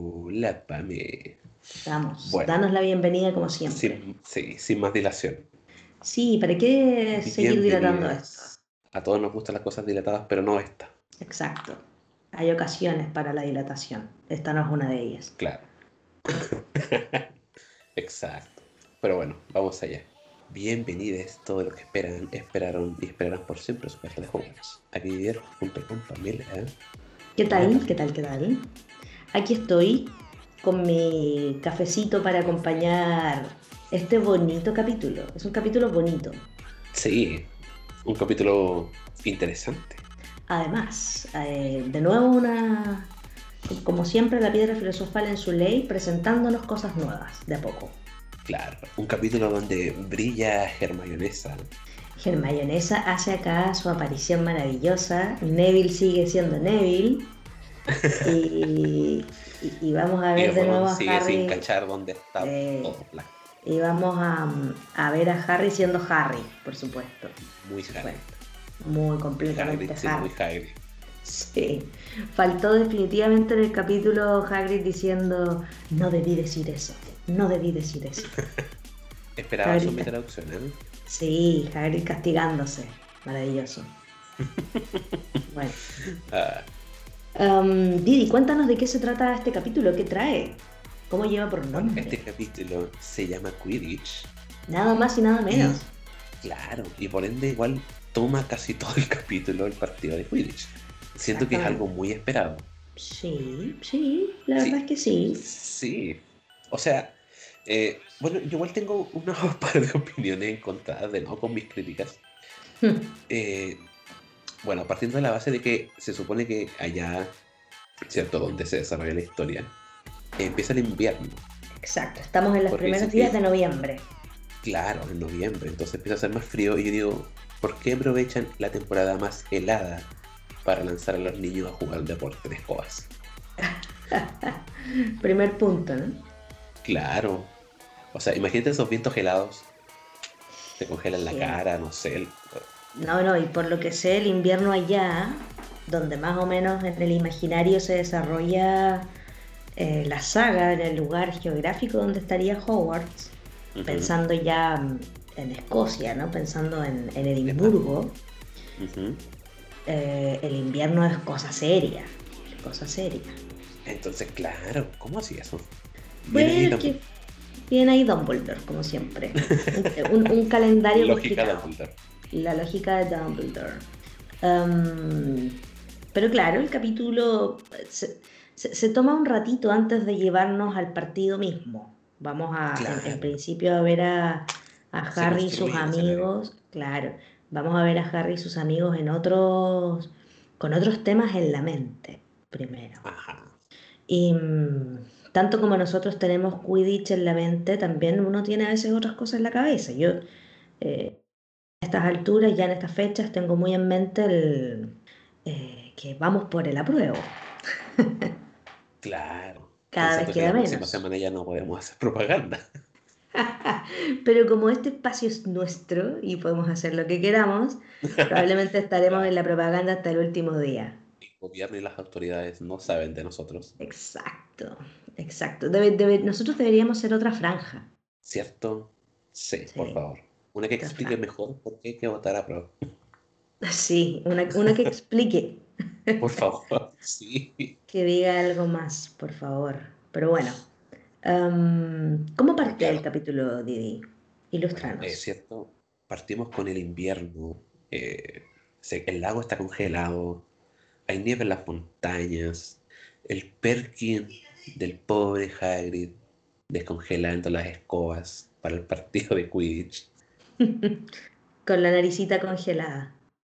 Hola, Pame. Vamos, Bueno. danos la bienvenida como siempre. Sin, sí, sin más dilación. Sí, ¿para qué seguir dilatando esto? A todos nos gustan las cosas dilatadas, pero no esta. Exacto. Hay ocasiones para la dilatación. Esta no es una de ellas. Claro. Exacto. Pero bueno, vamos allá. Bienvenidos todos los que esperan, esperaron y esperarán por siempre su caja de Hogwarts. Aquí Didier junto con Pamela. ¿Qué tal? ¿Qué tal? ¿Qué tal? Aquí estoy con mi cafecito para acompañar este bonito capítulo. Es un capítulo bonito. Sí, un capítulo interesante. Además, eh, de nuevo una, como siempre, la piedra filosofal en su ley, presentándonos cosas nuevas, de a poco. Claro, un capítulo donde brilla Hermionesa. Hermionesa hace acá su aparición maravillosa. Neville sigue siendo Neville. Y, y- y vamos a ver de nuevo a sigue Harry. sin cachar dónde está Eh, todo. Y vamos a, a ver a Harry siendo Harry, por supuesto. Muy Por Harry. supuesto. Muy completamente Hagrid, sí, Harry. muy Hagrid. Sí. Faltó definitivamente en el capítulo Hagrid diciendo no debí decir eso. No debí decir eso. Esperaba Hagrid. su mi traducción, ¿eh? Sí, Hagrid castigándose. Maravilloso. Bueno. Ah, Um, Didi, cuéntanos de qué se trata este capítulo, qué trae, cómo lleva por nombre. este capítulo se llama Quidditch. Nada más y nada menos. Claro, y por ende igual toma casi todo el capítulo el partido de Quidditch. Siento que es algo muy esperado. Sí, sí, la Sí. verdad es que sí. Sí. O sea, eh, bueno, yo igual tengo una par de opiniones encontradas de no con mis críticas. Eh, bueno, partiendo de la base de que se supone que allá, ¿cierto? Donde se desarrolla la historia, empieza el invierno. Exacto, estamos en los Porque primeros días que- de noviembre. Claro, en noviembre, entonces empieza a hacer más frío y yo digo, ¿por qué aprovechan la temporada más helada para lanzar a los niños a jugar deporte de escobas? Primer punto, ¿no? Claro. O sea, imagínate esos vientos helados. Te congelan la cara, no sé. el- No, no, y por lo que sé, el invierno allá, donde más o menos en el imaginario se desarrolla eh, la saga, en el lugar geográfico donde estaría Hogwarts, pensando ya mm, en Escocia, ¿no? Pensando en, en Edimburgo, eh, el invierno es cosa seria, es cosa seria. Entonces, claro, ¿cómo así eso? Bueno, Viene ahí Dumbledore, como siempre. Un, un- un calendario Lógica complicado. Dumbledore. La lógica de Dumbledore. Um, pero claro, el capítulo se, se- se toma un ratito antes de llevarnos al partido mismo. Vamos a, en- principio a ver a, Harry y sus amigos. Claro, vamos a ver a Harry y sus amigos en otros, con otros temas en la mente, primero. Ajá. Y mm, tanto como nosotros tenemos Quidditch en la mente, también uno tiene a veces otras cosas en la cabeza. Yo, eh, estas alturas, ya en estas fechas, tengo muy en mente el, eh, que vamos por el apruebo. Claro. Cada vez Pensando queda la próxima menos. semana ya no podemos hacer propaganda. Pero como este espacio es nuestro y podemos hacer lo que queramos, probablemente estaremos en la propaganda hasta el último día. El gobierno y las autoridades no saben de nosotros, Exacto, exacto. Debe- debe- nosotros deberíamos ser otra franja. ¿cierto? Sí, por favor. Una que explique franja. mejor por qué hay que votar a prueba. Sí, una, una que explique. Por favor. Sí. Que diga algo más, por favor. Pero bueno, em, ¿cómo parte Claro. el capítulo, Didi? Ilustranos. Es cierto, partimos con el invierno, eh, el lago está congelado, hay nieve en las montañas, el Perkin del pobre Hagrid descongelando las escobas para el partido de Quidditch. Con la naricita congelada.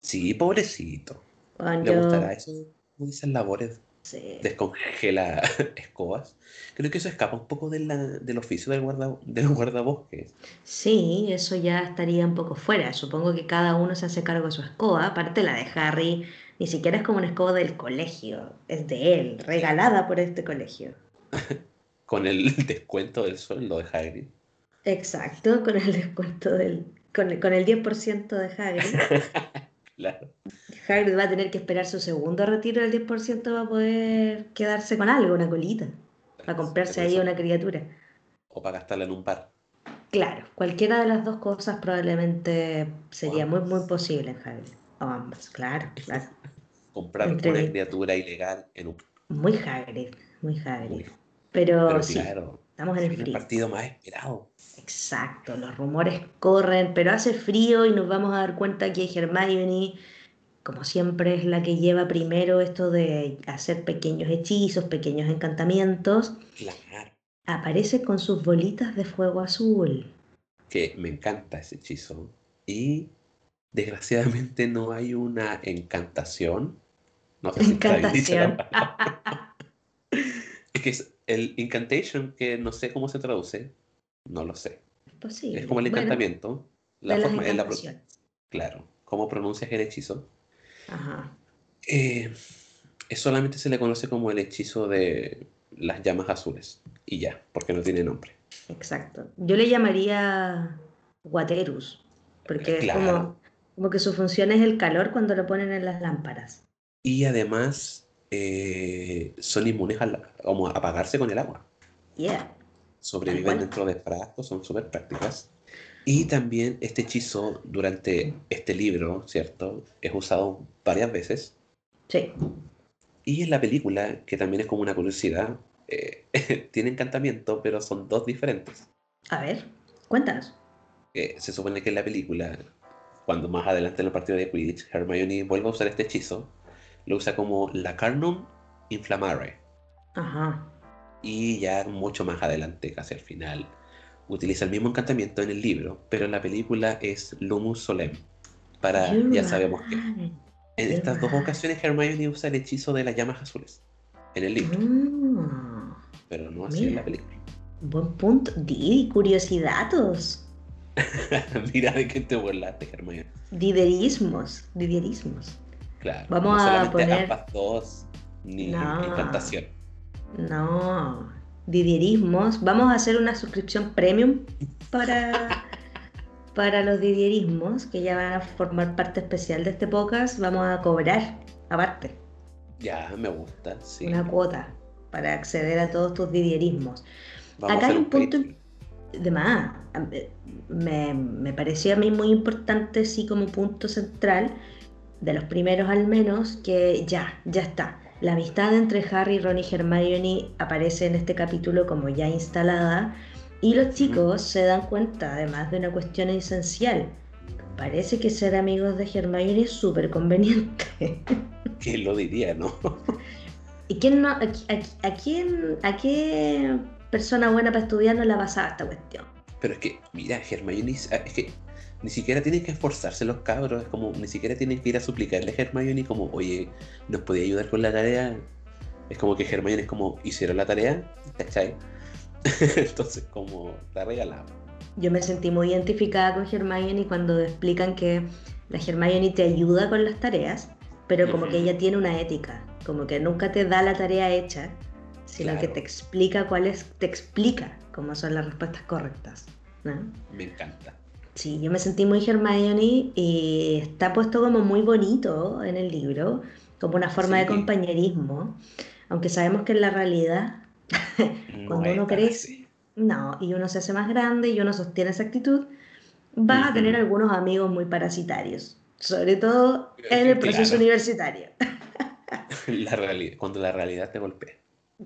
Sí, pobrecito. Bueno, ¿Le yo- gustará eso? ¿Cómo dicen labores? sí. Descongela escobas. Creo que eso escapa un poco de la- del oficio del, guarda, del guardabosques. Sí, eso ya estaría un poco fuera. Supongo que cada uno se hace cargo de su escoba. Aparte la de Harry, ni siquiera es como una escoba del colegio. Es de él, regalada por este colegio. Con el descuento del sueldo de Hagrid. Exacto, con el descuento del... Con el, con el 10% de Hagrid. Claro. Hagrid va a tener que esperar su segundo retiro del 10% para poder quedarse con algo, una colita. para comprarse ahí una criatura. O para gastarla en un par. Claro, cualquiera de las dos cosas probablemente sería muy, muy posible en Hagrid. O ambas, claro, claro. Comprar una criatura ilegal en un... Muy Hagrid, muy Hagrid. Pero, sí, estamos en el frío. el partido más esperado. Exacto, los rumores corren, pero hace frío y nos vamos a dar cuenta que Hermione, como siempre, es la que lleva primero esto de hacer pequeños hechizos, pequeños encantamientos. Claro. Aparece con sus bolitas de fuego azul. Que me encanta ese hechizo. Y desgraciadamente no hay una encantación no sé Encantación. es que es el incantation, que no sé cómo se traduce, no lo sé. Es como el encantamiento. la forma, la, claro, cómo pronuncias el hechizo. Ajá. Eh, solamente se le conoce como el hechizo de las llamas azules. Y ya, porque no tiene nombre. Exacto. Yo le llamaría Waterus, porque es como, como que su función es el calor cuando lo ponen en las lámparas. Y además eh, son inmunes a, apagarse con el agua. Yeah. Sobreviven dentro de frascos, son súper prácticas. Y también este hechizo durante este libro, ¿cierto? Es usado varias veces. Sí. Y en la película, que también es como una curiosidad, eh, tiene encantamiento, pero son dos diferentes. A ver, cuéntanos. se supone que en la película, cuando más adelante en el partido de Quidditch, Hermione vuelve a usar este hechizo, lo usa como la Carnum Inflammare. Ajá. Y ya mucho más adelante, casi al final, utiliza el mismo encantamiento en el libro, pero en la película es Lumus Solem. Para, ya sabemos que. En estas dos ocasiones Hermione usa el hechizo de las llamas azules. En el libro. Ah. pero no así en la película. Buen punto. Di, curiosidades. Mira de qué te burlaste, Hermione. Diderismos. Diderismos. Claro. Vamos a poner. dos, ni no, encantación. No, didierismos. Vamos a hacer una suscripción premium para, para los didierismos, que ya van a formar parte especial de este podcast. Vamos a cobrar aparte. Ya, me gusta, sí. Una cuota para acceder a todos tus didierismos. Acá hay un punto de más. Me, me pareció a mí muy importante, sí, como punto central de los primeros al menos, que ya, ya está. La amistad entre Harry, Ron y Hermione aparece en este capítulo como ya instalada y los chicos se dan cuenta además de una cuestión esencial. Parece que ser amigos de Hermione es súper conveniente. ¿Quién lo diría, no? ¿Y quién no, a, quién, a qué persona buena para estudiar no la pasaba esta cuestión? Pero es que, mira, Hermione, es que ni siquiera tienen que esforzarse los cabros, es como, ni siquiera tienen que ir a suplicarle a Hermione como, oye, ¿nos podía ayudar con la tarea? Es como que Hermione es como, ¿hicieron la tarea? ¿Cachai? Entonces, como, la regalamos. Yo me sentí muy identificada con Hermione cuando explican que la Hermione te ayuda con las tareas, pero como que ella tiene una ética, como que nunca te da la tarea hecha, sino que te explica cuáles, te explica cómo son las respuestas correctas. Me encanta. Sí, yo me sentí muy Hermione y está puesto como muy bonito en el libro, como una forma de compañerismo, aunque sabemos que en la realidad, cuando uno crece, no, y uno se hace más grande y uno sostiene esa actitud, vas a tener algunos amigos muy parasitarios, sobre todo en el proceso universitario. la realidad, cuando la realidad te golpea.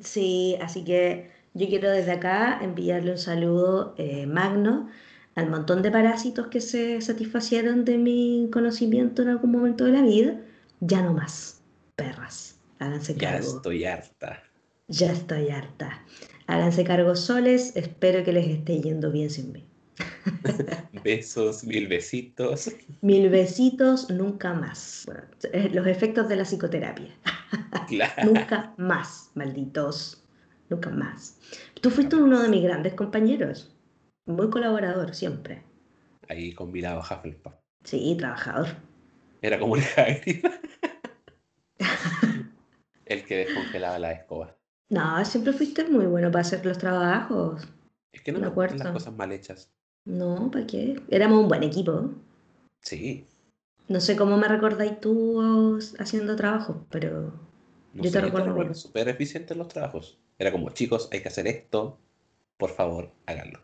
Sí, así que yo quiero desde acá enviarle un saludo eh, magno al montón de parásitos que se satisfacieron de mi conocimiento en algún momento de la vida, ya no más. Perras, háganse cargo. Ya estoy harta. Ya estoy harta. Háganse cargo soles, espero que les esté yendo bien sin mí. Besos, mil besitos. Mil besitos, nunca más. Bueno, eh, los efectos de la psicoterapia. nunca más, malditos. Nunca más. Tú fuiste uno de mis grandes compañeros. Muy colaborador siempre. Ahí combinado Hufflepuff. Sí, trabajador. Era como el Hagrid. el que descongelaba la escoba. No, siempre fuiste muy bueno para hacer los trabajos. Es que no me, acuerdo las cosas mal hechas. No, ¿para qué? Éramos un buen equipo. Sí. No sé cómo me recordáis tú haciendo trabajos, pero yo te recuerdo bien. Súper los trabajos. Era como, chicos, hay que hacer esto, por favor, háganlo.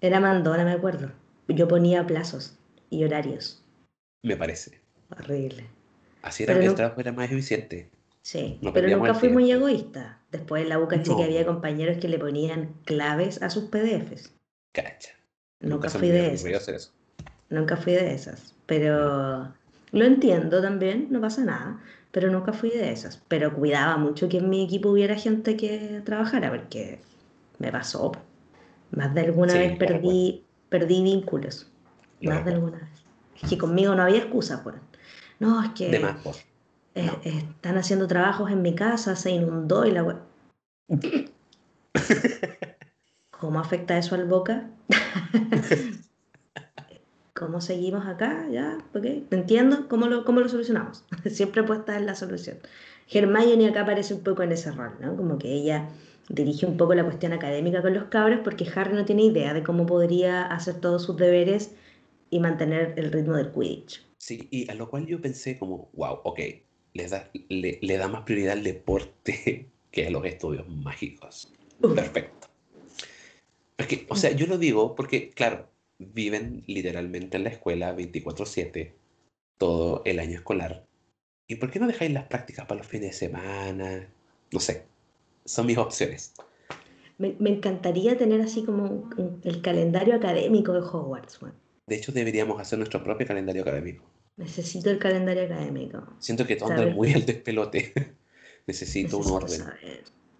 Era mandona, me acuerdo. Yo ponía plazos y horarios. Me parece. Horrible. Así era que el trabajo era más eficiente. Sí, pero nunca fui muy egoísta. Después en la UCA que había compañeros que le ponían claves a sus PDFs. Cacha. Nunca, fui de esas. Nunca fui de esas. Pero lo entiendo también, no pasa nada. Pero nunca fui de esas. Pero cuidaba mucho que en mi equipo hubiera gente que trabajara, porque me pasó. Más de alguna vez perdí, perdí vínculos. más de alguna vez. Es que conmigo no había excusa, pues. No, es que. De más, pues. están haciendo trabajos en mi casa, se inundó y la web. ¿Cómo afecta eso al boca? ¿Cómo seguimos acá? ¿Ya? ¿Ok? Entiendo cómo lo, cómo lo solucionamos. Siempre puesta en la solución. Hermione acá aparece un poco en ese rol, ¿no? Como que ella dirige un poco la cuestión académica con los cabros porque Harry no tiene idea de cómo podría hacer todos sus deberes y mantener el ritmo del Quidditch. Sí, y a lo cual yo pensé como, wow, ok, le da, le, da más prioridad al deporte que a los estudios mágicos. Perfecto. Porque, o sea, yo lo digo porque, claro, viven literalmente en la escuela 24/7 todo el año escolar. ¿Y por qué no dejáis las prácticas para los fines de semana? No sé, son mis opciones. Me, encantaría tener así como el calendario académico de Hogwarts. De hecho, deberíamos hacer nuestro propio calendario académico. Necesito el calendario académico. Siento que todo anda muy al despelote. Necesito, un orden.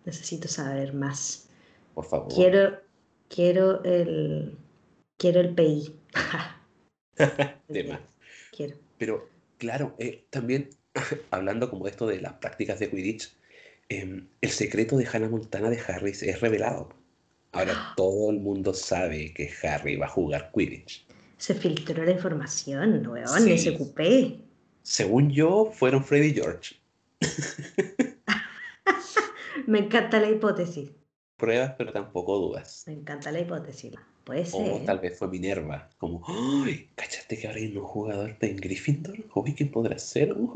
Necesito saber más. Por favor. Quiero, quiero el, quiero el PI. Tema. Quiero. Pero, claro, eh, también hablando como esto de las prácticas de Quidditch, Em, el secreto de Hannah Montana de Harry es revelado. Ahora todo el mundo sabe que Harry va a jugar Quidditch. Se filtró la información, weón, sí. ese cupé. Según yo, fueron Freddy y George. Me encanta la hipótesis. Pruebas, pero tampoco dudas. Me encanta la hipótesis. Puede ser. O tal vez fue Minerva, como, ¡ay! ¿Cachaste que ahora hay un jugador de Gryffindor? Uy, ¿quién podrá ser?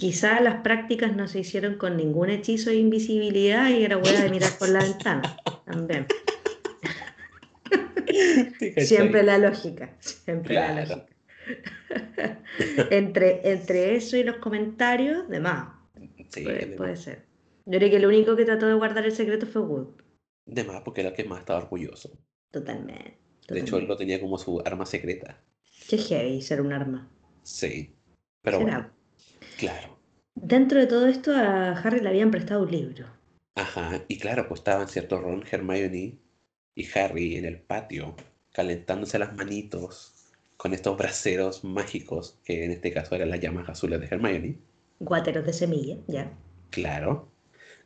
Quizá las prácticas no se hicieron con ningún hechizo de invisibilidad y era buena de mirar por la ventana también. Siempre la lógica, siempre la lógica. entre, entre eso y los comentarios, de más. puede, ser. Yo creo que el único que trató de guardar el secreto fue Wood. De más, porque era el que más estaba orgulloso. Totalmente, De hecho, él lo tenía como su arma secreta. Qué heavy ser un arma. Sí. Pero bueno. Claro. Dentro de todo esto a Harry le habían prestado un libro. Ajá, y claro, pues estaban cierto Ron, Hermione y Harry en el patio, calentándose las manitos con estos braseros mágicos, que en este caso eran las llamas azules de Hermione. Guateros de semilla, ya. Claro.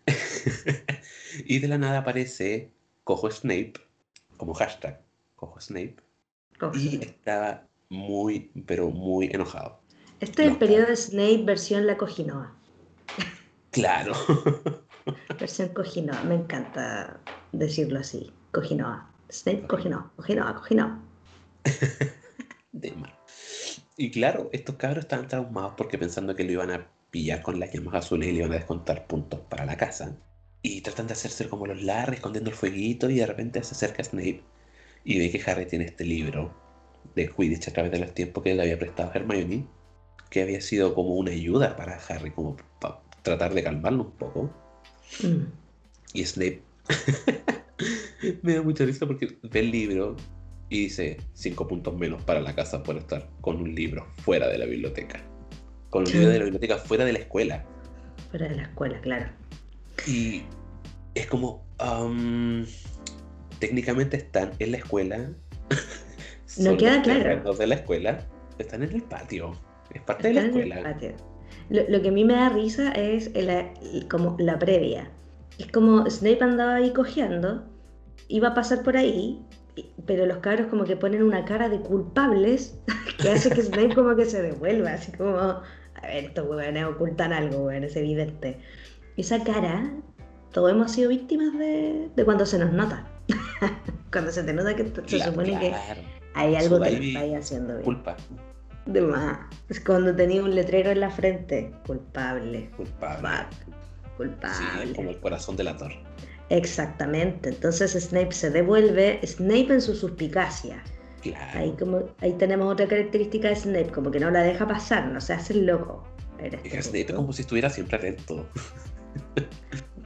y de la nada aparece Cojo Snape, como hashtag, Cojo Snape. y estaba muy, pero muy enojado. Este es el periodo de Snape versión La Cojinoa. Claro. versión Cojinoa, me encanta decirlo así. Cojinoa. Snape Cojinoa, Cojinoa, Cojinoa. de Y claro, estos cabros estaban traumados porque pensando que lo iban a pillar con las llamas azules y le iban a descontar puntos para la casa. Y tratan de hacerse como los Larry, escondiendo el fueguito, y de repente se acerca Snape y ve que Harry tiene este libro de Quidditch a través de los tiempos que le había prestado Hermione que había sido como una ayuda para Harry, como para tratar de calmarlo un poco. Mm. Y Snape me da mucha risa porque ve el libro y dice cinco puntos menos para la casa por estar con un libro fuera de la biblioteca. Con un libro de la biblioteca fuera de la escuela. Fuera de la escuela, claro. Y es como, técnicamente están en la escuela. no queda claro. De la escuela están en el patio. Es parte de la escuela. Lo, que a mí me da risa es como la previa. Es como Snape andaba ahí cojeando, iba a pasar por ahí, pero los cabros como que ponen una cara de culpables que hace que Snape como que se devuelva, así como, a ver, estos huevones ocultan algo, weón, es evidente. Esa cara, todos hemos sido víctimas de, cuando se nos nota. cuando se te nota que se supone que hay algo que está haciendo bien. Culpa. De más. Es cuando tenía un letrero en la frente. Culpable. Culpable. culpable. Sí, como el corazón de la torre. Exactamente. Entonces Snape se devuelve, Snape en su suspicacia. Claro. Ahí, como, ahí tenemos otra característica de Snape, como que no la deja pasar, no se hace el loco. Es este Snape punto. como si estuviera siempre atento.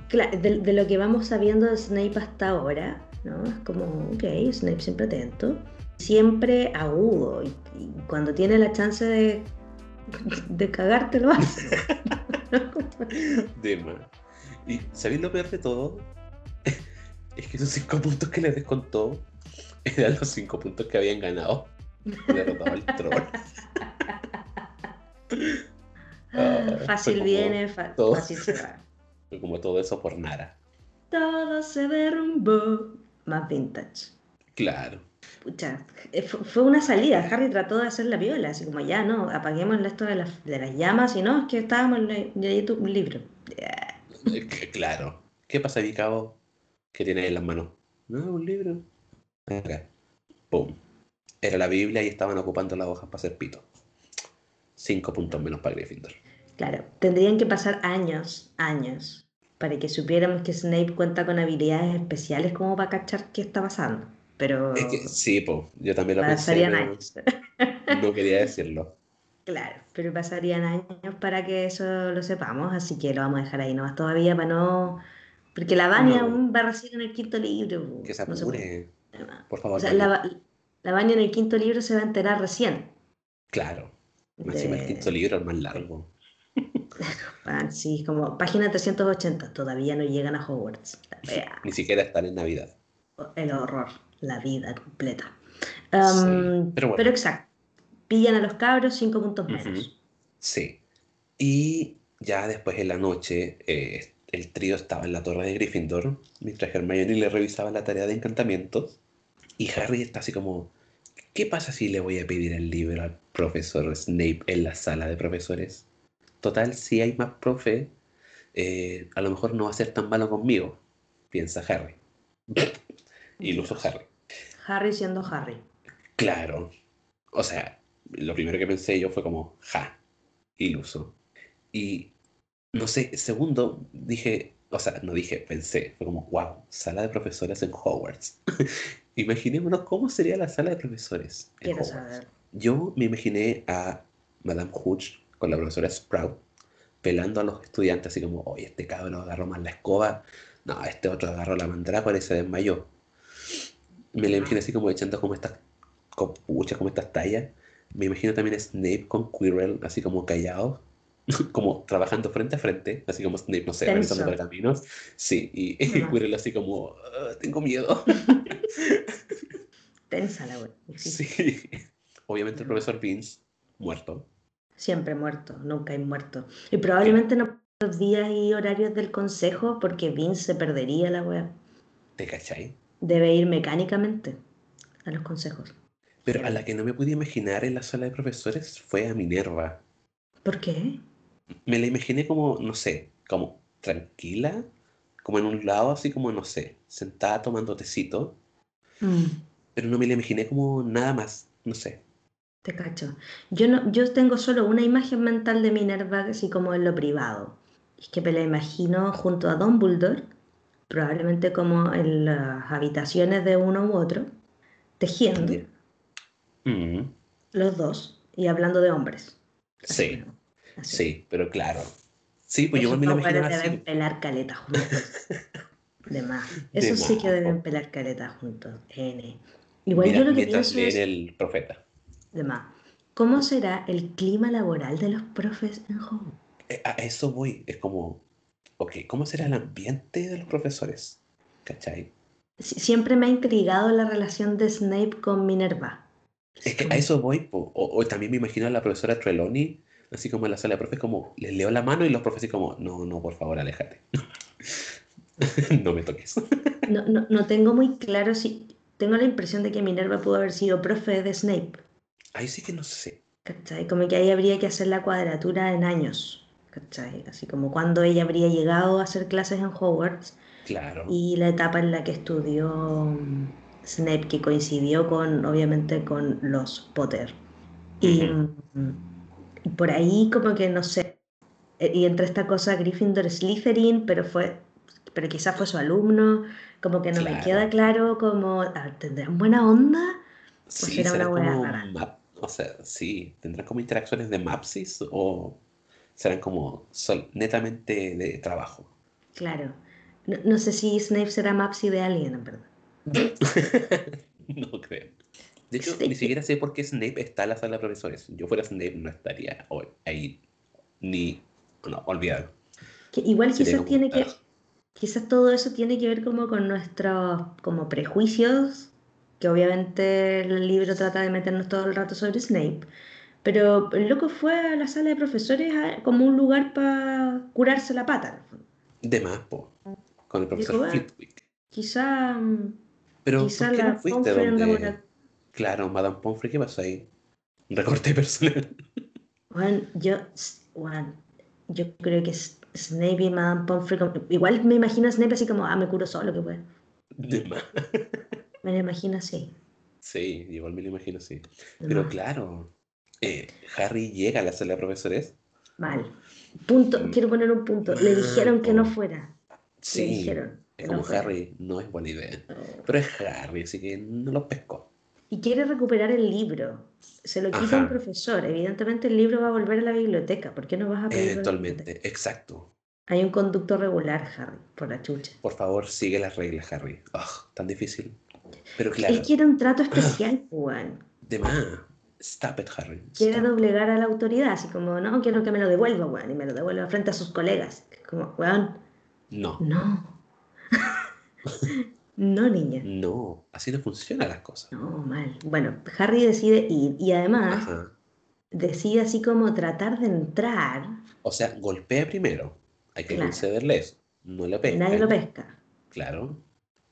Claro, de, de lo que vamos sabiendo de Snape hasta ahora, ¿no? Es como, ok, Snape siempre atento, siempre agudo, y, y cuando tiene la chance de, de cagarte lo hace. De más. Y ¿sabéis lo peor de todo? Es que esos cinco puntos que les descontó eran los cinco puntos que habían ganado. Derrotado al troll. Ah, fue fácil viene, todo. fácil se va. Fue como todo eso por nada. Todo se derrumbó. Más vintage. Claro. Pucha, eh, fu- fue una salida. Harry trató de hacer la viola, así como ya, no, apaguemos esto de las, de las llamas y no, es que estábamos le- leyendo un libro. Claro. ¿Qué pasa, mi cabo? ¿Qué tiene ahí en las manos? No, un libro. Acá. Pum. Era la Biblia y estaban ocupando las hojas para hacer pito. Cinco puntos menos para Gryffindor. Claro, tendrían que pasar años, años, para que supiéramos que Snape cuenta con habilidades especiales como para cachar qué está pasando. Pero Es que, sí, po. Yo también lo pensé, pasarían años. no quería decirlo. Claro, pero pasarían años para que eso lo sepamos, así que lo vamos a dejar ahí nomás todavía para no... Porque la Vania No. aún va recién en el quinto libro. Que se no se apure. Por favor. O sea, la, la Vania en el quinto libro se va a enterar recién. Claro. Encima el de- quinto libro es más largo. Ah, sí, como página 380, todavía no llegan a Hogwarts. Ni siquiera están en Navidad. El horror, la vida completa. Sí, Um, pero bueno. exacto, pillan a los cabros cinco puntos menos. Sí. Y ya después en la noche, eh, el trío estaba en la torre de Gryffindor, mientras Hermione le revisaba la tarea de encantamientos. Y Harry está así como, ¿qué pasa si le voy a pedir el libro al profesor Snape en la sala de profesores? Total, si hay más profe, eh, a lo mejor no va a ser tan malo conmigo, piensa Harry. Iluso Harry. Harry siendo Harry. Claro. O sea, lo primero que pensé yo fue como, ja, iluso. Y no sé, segundo, dije, o sea, no dije, pensé, fue como, wow, sala de profesores en Hogwarts. Imaginémonos cómo sería la sala de profesores en Quiero Hogwarts. saber. Yo me imaginé a Madame Hooch con la profesora Sprout pelando a los estudiantes, así como, oye, este cabrón agarró más la escoba, no, este otro agarró la mandrágora y se desmayó. Me la imaginé así como echando como estas copuchas, como estas tallas. Me imagino también a Snape con Quirrell, así como callado, como trabajando frente a frente, así como Snape, no sé, revisando pergaminos. Sí, y. Quirrell así como, "Ah, tengo miedo. Tensa la wea. Sí. Obviamente el profesor Vince, muerto. Siempre muerto, nunca hay muerto. Y probablemente no los días y horarios del consejo porque Vince se perdería la wea. ¿Te cachai? Debe ir mecánicamente a los consejos. Pero a la que no me pude imaginar en la sala de profesores fue a Minerva. ¿Por qué? Me la imaginé como, no sé, como tranquila, como en un lado, así como, no sé, sentada tomando tecito, Mm, pero no me la imaginé como nada más, no sé. te cacho. Yo, no, yo tengo solo una imagen mental de Minerva, así como en lo privado. Es que me la imagino junto a Dumbledore, probablemente como en las habitaciones de uno u otro, tejiendo. Mm, los dos, y hablando de hombres. Así sí, que, así. sí, pero claro. Sí, pues yo Esos igual me dos imaginaba así. deben pelar caleta juntos. De más. De Eso sí que más, deben po. pelar caleta juntos. N. Igual Mira, yo lo que pienso es, el profeta. de más, ¿cómo será el clima laboral de los profes en Hogwarts? Eh, A eso voy, es como, ok, ¿cómo será el ambiente de los profesores? ¿Cachai? Sie- Siempre me ha intrigado la relación de Snape con Minerva. Es que a eso voy, po. O, o también me imagino a la profesora Trelawney, así como en la sala de profes, como les leo la mano y los profes así como, no, no, por favor, aléjate. no me toques. No, no, no tengo muy claro si... Tengo la impresión de que Minerva pudo haber sido profe de Snape. Ahí sí que no sé. ¿Cachai? Como que ahí habría que hacer la cuadratura en años. ¿Cachai? Así como cuando ella habría llegado a hacer clases en Hogwarts Claro. y la etapa en la que estudió mm, Snape, que coincidió con, obviamente, con los Potter. Y Ujú. mm, y por ahí como que, no sé, eh, y entre esta cosa Gryffindor Slytherin, pero fue, pero quizás fue su alumno, como que no me queda claro como, ah, ¿tendrán buena onda? Sí, era una buena O sea, sí, ¿tendrán como interacciones de Mapsis o serán como netamente de trabajo? Claro. No, sé si Snape será Mapsi de alguien, en verdad. no creo. De hecho, ni siquiera sé por qué Snape está en la sala de profesores. Si yo fuera Snape, no estaría ahí. Ni. No, olvidado. igual quizás tiene que. Quizás todo eso tiene que ver como con nuestros como prejuicios, que obviamente el libro trata de meternos todo el rato sobre Snape. Pero el loco fue a la sala de profesores como un lugar para curarse la pata. De más, po. Con el profesor Flitwick. Quizá. Mm, Pero quizá la fuiste donde... Claro, Madame Pomfrey, ¿qué pasó ahí? Recorte personal. Bueno, yo, bueno, yo creo que Snape y Madame Pomfrey, igual me imagino a Snape así como, ah, me curo solo, que fue. De más. Me lo imagino así. Sí, igual me lo imagino así. Pero claro, eh, Harry llega a la sala de profesores. Vale. Punto, mm. quiero poner un punto. Le dijeron que no fuera. Sí. Le dijeron. Es como Harry, no es buena idea. Pero es Harry, así que no lo pescó. Y quiere recuperar el libro. Se lo quita el profesor. Evidentemente el libro va a volver a la biblioteca. ¿Por qué no vas a pedir? Eventualmente, exacto. Hay un conducto regular, Harry, por la chucha. Por favor, sigue las reglas, Harry. Oh, tan difícil. Pero claro. Él quiere un trato especial, Juan. De más. Stop it, Harry. Quiere doblegar a la autoridad, así como, no, quiero que me lo devuelva, weón, y me lo devuelva frente a sus colegas. Como, weón. No. No. no, niña. No, así no funcionan las cosas. No, mal. Bueno, Harry decide ir y además decide así como tratar de entrar. O sea, golpea primero. Hay que concederle eso. No lo pesca. Nadie lo pesca. Claro.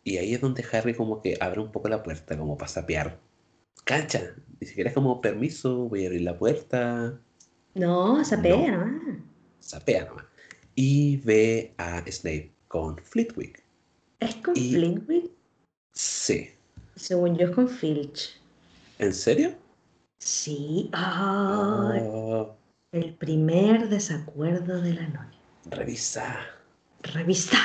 Y ahí es donde Harry como que abre un poco la puerta, como para sapear cancha. Ni siquiera es como permiso, voy a abrir la puerta. No, sapea no. nomás. Sapea nomás. Y ve a Snape con Flitwick. ¿Es con Flitwick? Sí. Según yo es con Filch. ¿En serio? Sí. Oh, El primer desacuerdo de la noche. Revisa. Revista.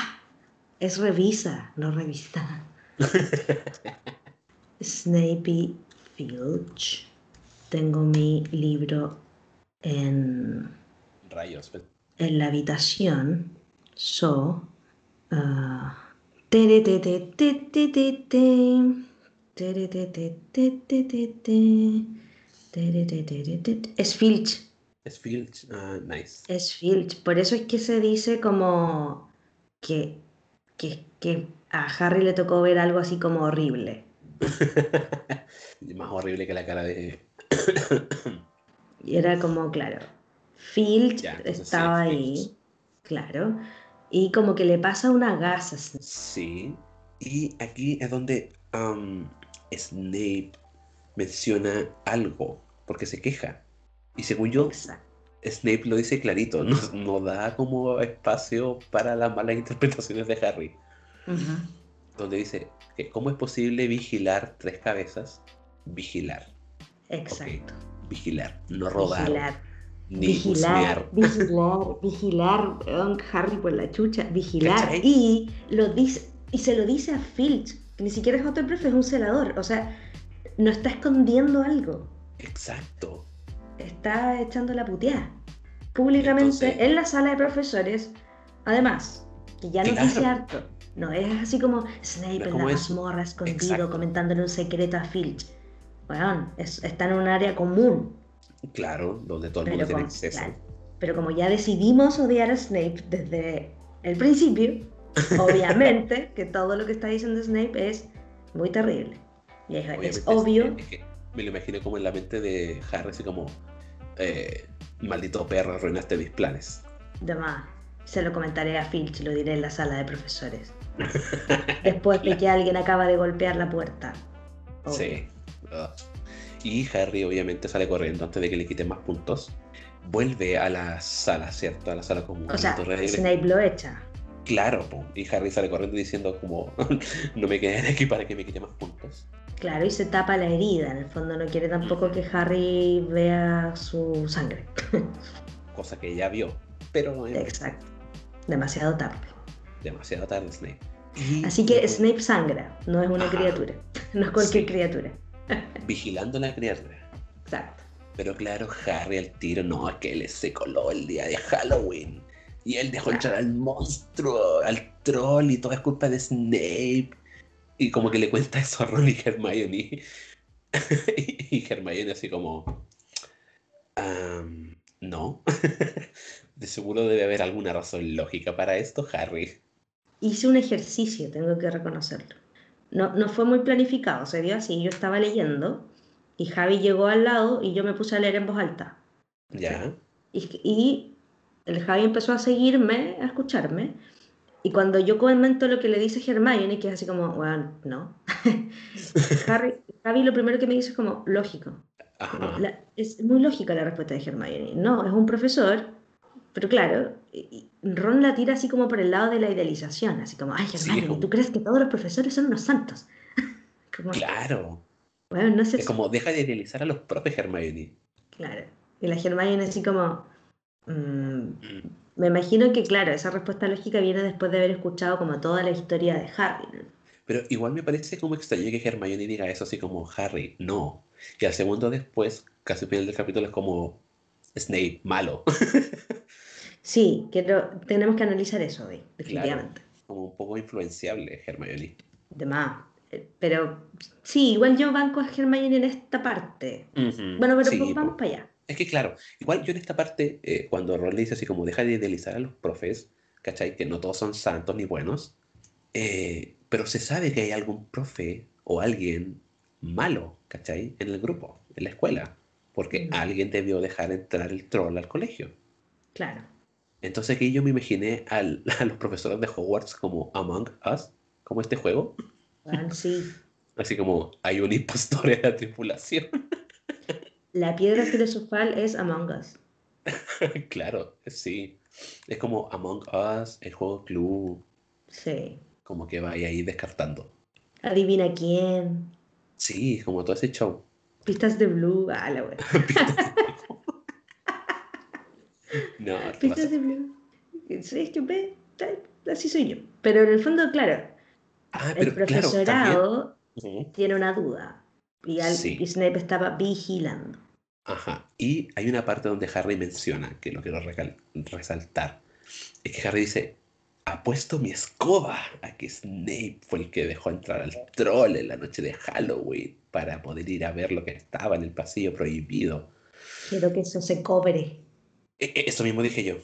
Es revisa, no revista. Snape Filch. Tengo mi libro en, Rayos. en la habitación. So. es Filch. Es Filch, ah, nice. Es Filch. Por eso es que se dice como que, que, que a Harry le tocó ver algo así como horrible. Más horrible que la cara de. y era como, claro, Filch estaba ahí, claro, y como que le pasa una gasa. Sí, y aquí es donde Snape menciona algo, porque se queja. Y según yo, Snape lo dice clarito, no, da como espacio para las malas interpretaciones de Harry. Donde dice, ¿Cómo es posible vigilar tres cabezas? Vigilar. Exacto. Vigilar, no robar. Vigilar. Ni vigilar, vigilar, vigilar, Harry por la chucha, vigilar. Y lo dice, y se lo dice a Filch, que ni siquiera es otro profe, es un celador. O sea, no está escondiendo algo. Exacto. Está echando la puteada. Públicamente en la sala de profesores. Además, que ya no dice harto. No es así como Snape en la mazmorra escondido comentándole un secreto a Filch. Bueno, está en un área común. Claro, donde todo el mundo tiene acceso. Pero como ya decidimos odiar a Snape desde el principio, obviamente que todo lo que está diciendo Snape es muy terrible. Y es, obvio. me lo imagino como en la mente de Harry, así como, eh, maldito perro, arruinaste mis planes. De más. Se lo comentaré a Filch, lo diré en la sala de profesores. Después de que alguien acaba de golpear la puerta. Sí. Y Harry obviamente sale corriendo antes de que le quiten más puntos. Vuelve a la sala, ¿cierto? A la sala común. O sea, Snape lo echa. Claro, y Harry sale corriendo diciendo como, no me queden aquí para que me quite más puntos. Claro, y se tapa la herida. En el fondo no quiere tampoco que Harry vea su sangre. Cosa que ya vio. pero... Exacto. Demasiado tarde. Demasiado tarde, Snape. Así que Snape sangra, no es una criatura, no es cualquier criatura. Vigilando la criatura. Exacto. Pero claro, Harry al tiro, no, es que él se coló el día de Halloween. Y él dejó entrar al monstruo, al troll, y todo es culpa de Snape. Y como que le cuenta eso a Ron y Hermione. y Hermione así como... no. de seguro debe haber alguna razón lógica para esto, Harry. Hice un ejercicio, tengo que reconocerlo. No, no fue muy planificado, se dio así. Yo estaba leyendo y Javi llegó al lado y yo me puse a leer en voz alta. Ya. Y, el Javi empezó a seguirme, a escucharme. Y cuando yo comento lo que le dice Hermione, que es así como, bueno, no. Javi lo primero que me dice es como, lógico. es muy lógica la respuesta de Hermione. No, es un profesor, pero claro, Ron la tira así como por el lado de la idealización, así como, ay, Hermione, ¿tú crees que todos los profesores son unos santos? claro. Bueno, no sé es como, deja de idealizar a los propios Hermione. Claro. Y la Hermione así como, mm, mm. me imagino que, claro, esa respuesta lógica viene después de haber escuchado como toda la historia de Harry. Pero igual me parece como extraño que Hermione diga eso así como, Harry, no. Y al segundo después, casi al final del capítulo, es como, Snape, malo. sí, tenemos que analizar eso hoy, definitivamente. como un poco influenciable Hermione. De más. Pero sí, igual yo banco a Hermione en esta parte. Bueno, pero pues vamos para allá. Es que claro, igual yo en esta parte, eh, cuando Ron le dice así como deja de idealizar a los profes, ¿cachai? Que no todos son santos ni buenos, eh, pero se sabe que hay algún profe o alguien malo, ¿cachai? En el grupo, en la escuela, porque alguien debió dejar entrar el troll al colegio. Claro. Entonces aquí yo me imaginé a los profesores de Hogwarts como Among Us, como este juego, sí. Así como hay un impostor en la tripulación. La piedra filosofal es Among Us. claro, sí. Es como Among Us, el juego club. Sí. Como que vaya ahí descartando. Adivina quién. Sí, como todo ese show. Pistas de Blue, ah, la wea. No, Pistas de Blue. Es que así soy yo. Pero en el fondo, claro, Ah, el profesorado tiene una duda y, Snape estaba vigilando. Ajá. Y hay una parte donde Harry menciona, que lo quiero resaltar, es que Harry dice, apuesto mi escoba a que Snape fue el que dejó entrar al troll en la noche de Halloween para poder ir a ver lo que estaba en el pasillo prohibido. Quiero que eso se cobre. E, e, eso mismo dije yo.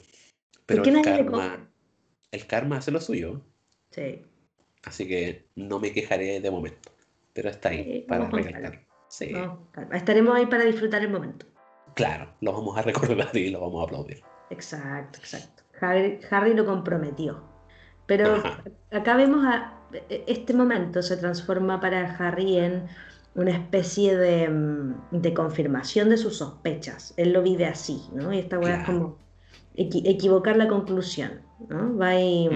Pero el karma, el karma hace lo suyo. Sí. Así que no me quejaré de momento. Pero está ahí para recalcar. Sí. Estaremos ahí para disfrutar el momento. Claro, lo vamos a recordar y lo vamos a aplaudir. Exacto, exacto. Harry, lo comprometió. Pero acá vemos a e, este momento se transforma para Harry en una especie de, mm, de, confirmación de sus sospechas. Él lo vive así, ¿no? Y esta weá es como equivocar la conclusión, ¿no? Va y,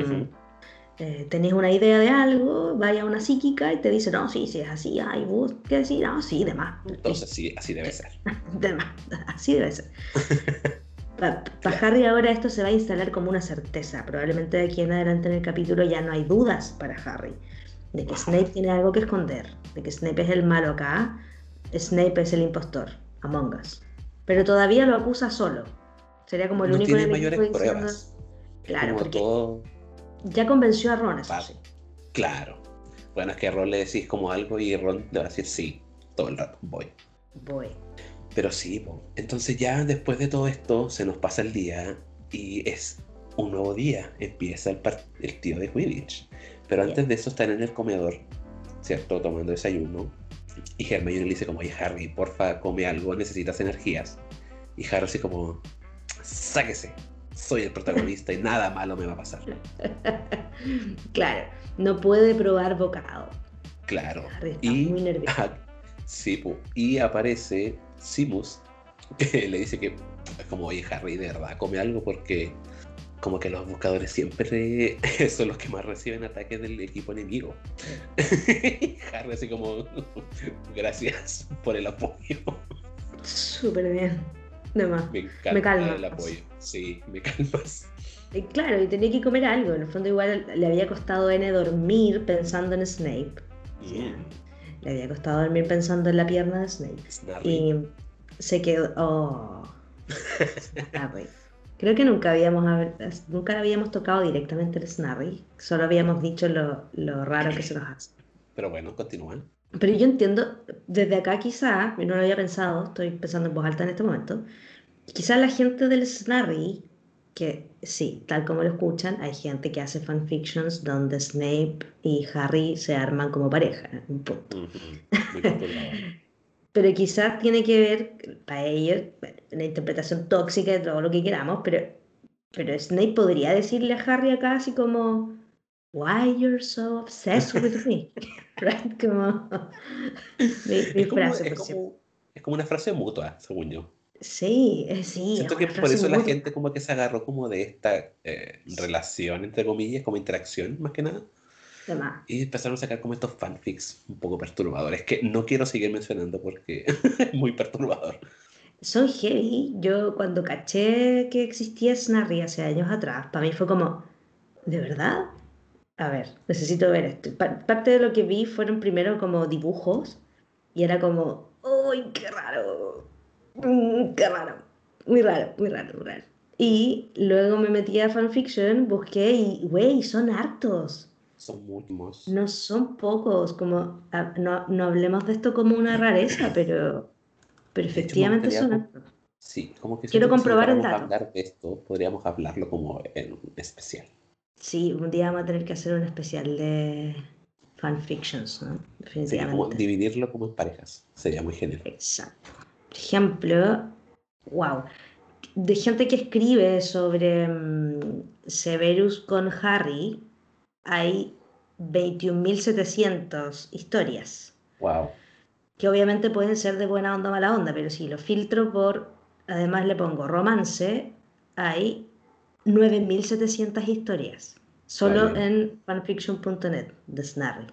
eh, tenés una idea de algo, vaya a una psíquica y te dice, no, sí, sí, es así, ay, vos, ¿qué decir? No, sí, demás. Entonces, sí, así debe ser. demás, así debe ser. Para Harry ahora esto se va a instalar como una certeza. Probablemente de aquí en adelante en el capítulo ya no hay dudas para Harry. De que Snape tiene algo que esconder. De que Snape es el malo acá. Snape es el impostor. Among Us. Pero todavía lo acusa solo. Sería como el no único tiene mayores pruebas. Claro, porque ya convenció a Ron, eso sí. Claro. Bueno, es que a Ron le decís como algo y Ron le va a decir sí, todo el rato, voy. Voy. Pero sí, entonces ya después de todo esto se nos pasa el día y es un nuevo día, empieza el, el tío de Quidditch. Pero antes de eso están en el comedor, ¿cierto? Tomando desayuno. Y Hermione le dice como, oye Harry, porfa, come algo, necesitas energías. Y Harry así como, sáquese, soy el protagonista y nada malo me va a pasar. claro, no puede probar bocado. Claro. y, muy nervioso. sí, y aparece Simus, que le dice que como, oye Harry, de verdad, come algo porque como que los buscadores siempre son los que más reciben ataques del equipo enemigo. Harry así como, gracias por el apoyo. Súper bien. De más. Me Me calmas. el apoyo. Sí, me calmas. Y claro, y tenía que comer algo. En el fondo igual le había costado N dormir pensando en Snape. Mm, Le había costado dormir pensando en la pierna de Snape. Snarly. Y se quedó. Oh. Creo que nunca habíamos nunca habíamos tocado directamente el Snarry. Solo habíamos dicho lo, lo raro que se nos hace. Pero bueno, continúan. Pero yo entiendo, desde acá quizá, no lo había pensado, estoy pensando en voz alta en este momento, quizá la gente del Snarry, que sí, tal como lo escuchan, hay gente que hace fanfictions donde Snape y Harry se arman como pareja, un punto. Ujú, Muy perturbador. Pero quizás tiene que ver, para ellos, una interpretación tóxica de todo lo que queramos, pero, pero Snape podría decirle a Harry acá así como, Why you're so obsessed with me? right? Como mi, mi Es como, frase, es como- es como una frase mutua, según yo. Sí, eh, sí. Siento es que por eso la muy- gente como que se agarró como de esta eh, relación, entre comillas, como interacción, más que nada. Y empezaron a sacar como estos fanfics un poco perturbadores, que no quiero seguir mencionando porque es muy perturbador. Son heavy. Yo cuando caché que existía Snarry hace años atrás, para mí fue como, ¿de verdad? A ver, necesito ver esto. Pa- parte de lo que vi fueron primero como dibujos y era como, ¡uy, qué raro! Mm, ¡Qué raro! Muy raro, muy raro, muy raro. Y luego me metí a fanfiction, busqué y, güey, son hartos. Son muchos. No son pocos, como ah, no, no hablemos de esto como una rareza, pero, pero efectivamente son como-. Sí, como que Quiero comprobar el dato. hablar de esto, podríamos hablarlo como en un especial. Sí, un día vamos a tener que hacer un especial de fanfictions, ¿no? Como dividirlo como en parejas. Sería muy genial. Exacto. Por ejemplo, wow, de gente que escribe sobre mm, Severus con Harry, hay 21.700 historias. Wow. que obviamente pueden ser de buena onda o mala onda, pero si lo filtro por, además le pongo romance, hay 9.700 historias, solo en fanfiction.net de Snarry.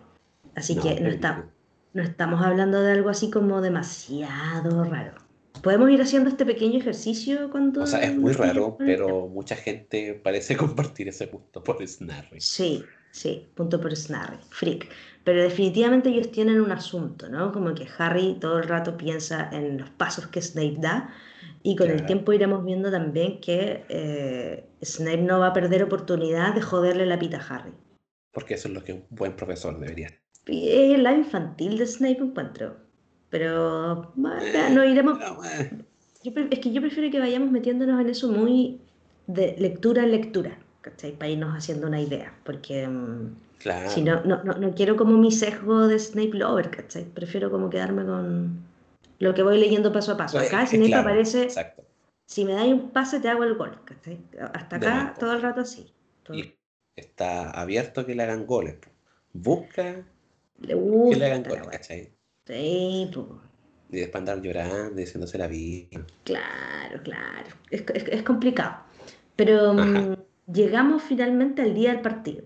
Así No, que no, está- no estamos hablando de algo así como demasiado raro. Podemos ir haciendo este pequeño ejercicio cuando... O sea, es muy raro, pero mucha gente parece compartir ese punto por Snarry. Sí, sí, punto por Snarry, freak. Pero definitivamente ellos tienen un asunto, ¿no? Como que Harry todo el rato piensa en los pasos que Snape da y con el tiempo iremos viendo también que eh, Snape no va a perder oportunidad de joderle la pita a Harry. Porque eso es lo que un buen profesor debería es el lado infantil de Snape encuentro. Pero bueno, no iremos... No, eh, es que yo prefiero que vayamos metiéndonos en eso muy de lectura en lectura, ¿cachai? Para irnos haciendo una idea, porque... mm, Claro. Si no, no, no, no quiero como mi sesgo de Snape Lover, ¿cachai? Prefiero como quedarme con lo que voy leyendo paso a paso. Acá Snape claro, aparece, Exacto. si me dais un pase te hago el gol, ¿cachai? Hasta acá todo el rato así. Todo- Y está abierto que le hagan goles. Busca Le que gusta le hagan goles. ¿cachai? Sí, po. Y después andar llorando, diciéndose la vida. Claro, claro. Es, es- es complicado. Pero mm. Llegamos finalmente al día del partido.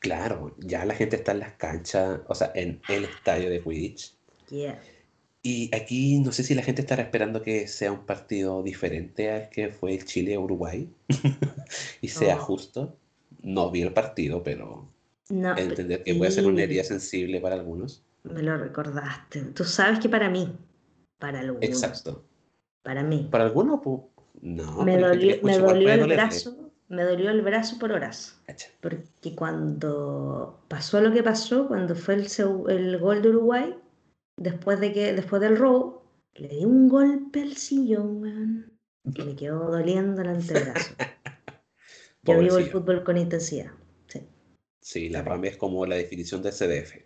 Claro, ya la gente está en las canchas, o sea, en el estadio de Quidditch. Yeah. Y aquí no sé si la gente estará esperando que sea un partido diferente al que fue el Chile-Uruguay y sea Oh. justo. No vi el partido, pero No, entender que puede ser una herida sensible para algunos. me lo recordaste. Tú sabes que para mí, para algunos, Exacto. para mí, Para algunos, pues, no. me dolió, me dolió el dolerle, brazo, me dolió el brazo por horas. Porque cuando pasó lo que pasó, cuando fue el, el gol de Uruguay, después de que, después del robo, le di un golpe al sillón, weón, que me quedó doliendo el antebrazo. Yo vivo el fútbol con intensidad. Sí, Sí, la PAM es como la definición de CDF.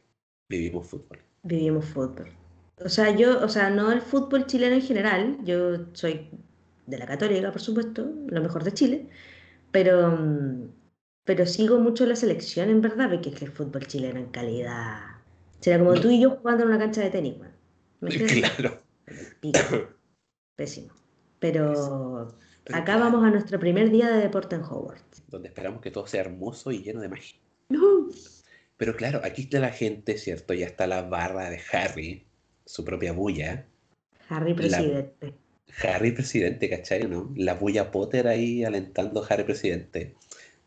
Vivimos fútbol. vivimos fútbol. O sea, yo, o sea, no el fútbol chileno en general, yo soy de la Católica, por supuesto, lo mejor de Chile, pero, pero sigo mucho la selección en verdad, porque es que el fútbol chileno en calidad. Será como tú y yo jugando en una cancha de tenis. Imagínate, Claro. pico. Pésimo. Pero acá vamos a nuestro primer día de deporte en Hogwarts. Donde esperamos que todo sea hermoso y lleno de magia. ¡Yujú! Pero claro, aquí está la gente, ¿cierto? Ya está la barra de Harry, su propia bulla. Harry presidente. Harry presidente, ¿cachai? ¿no? La bulla Potter ahí alentando a Harry presidente.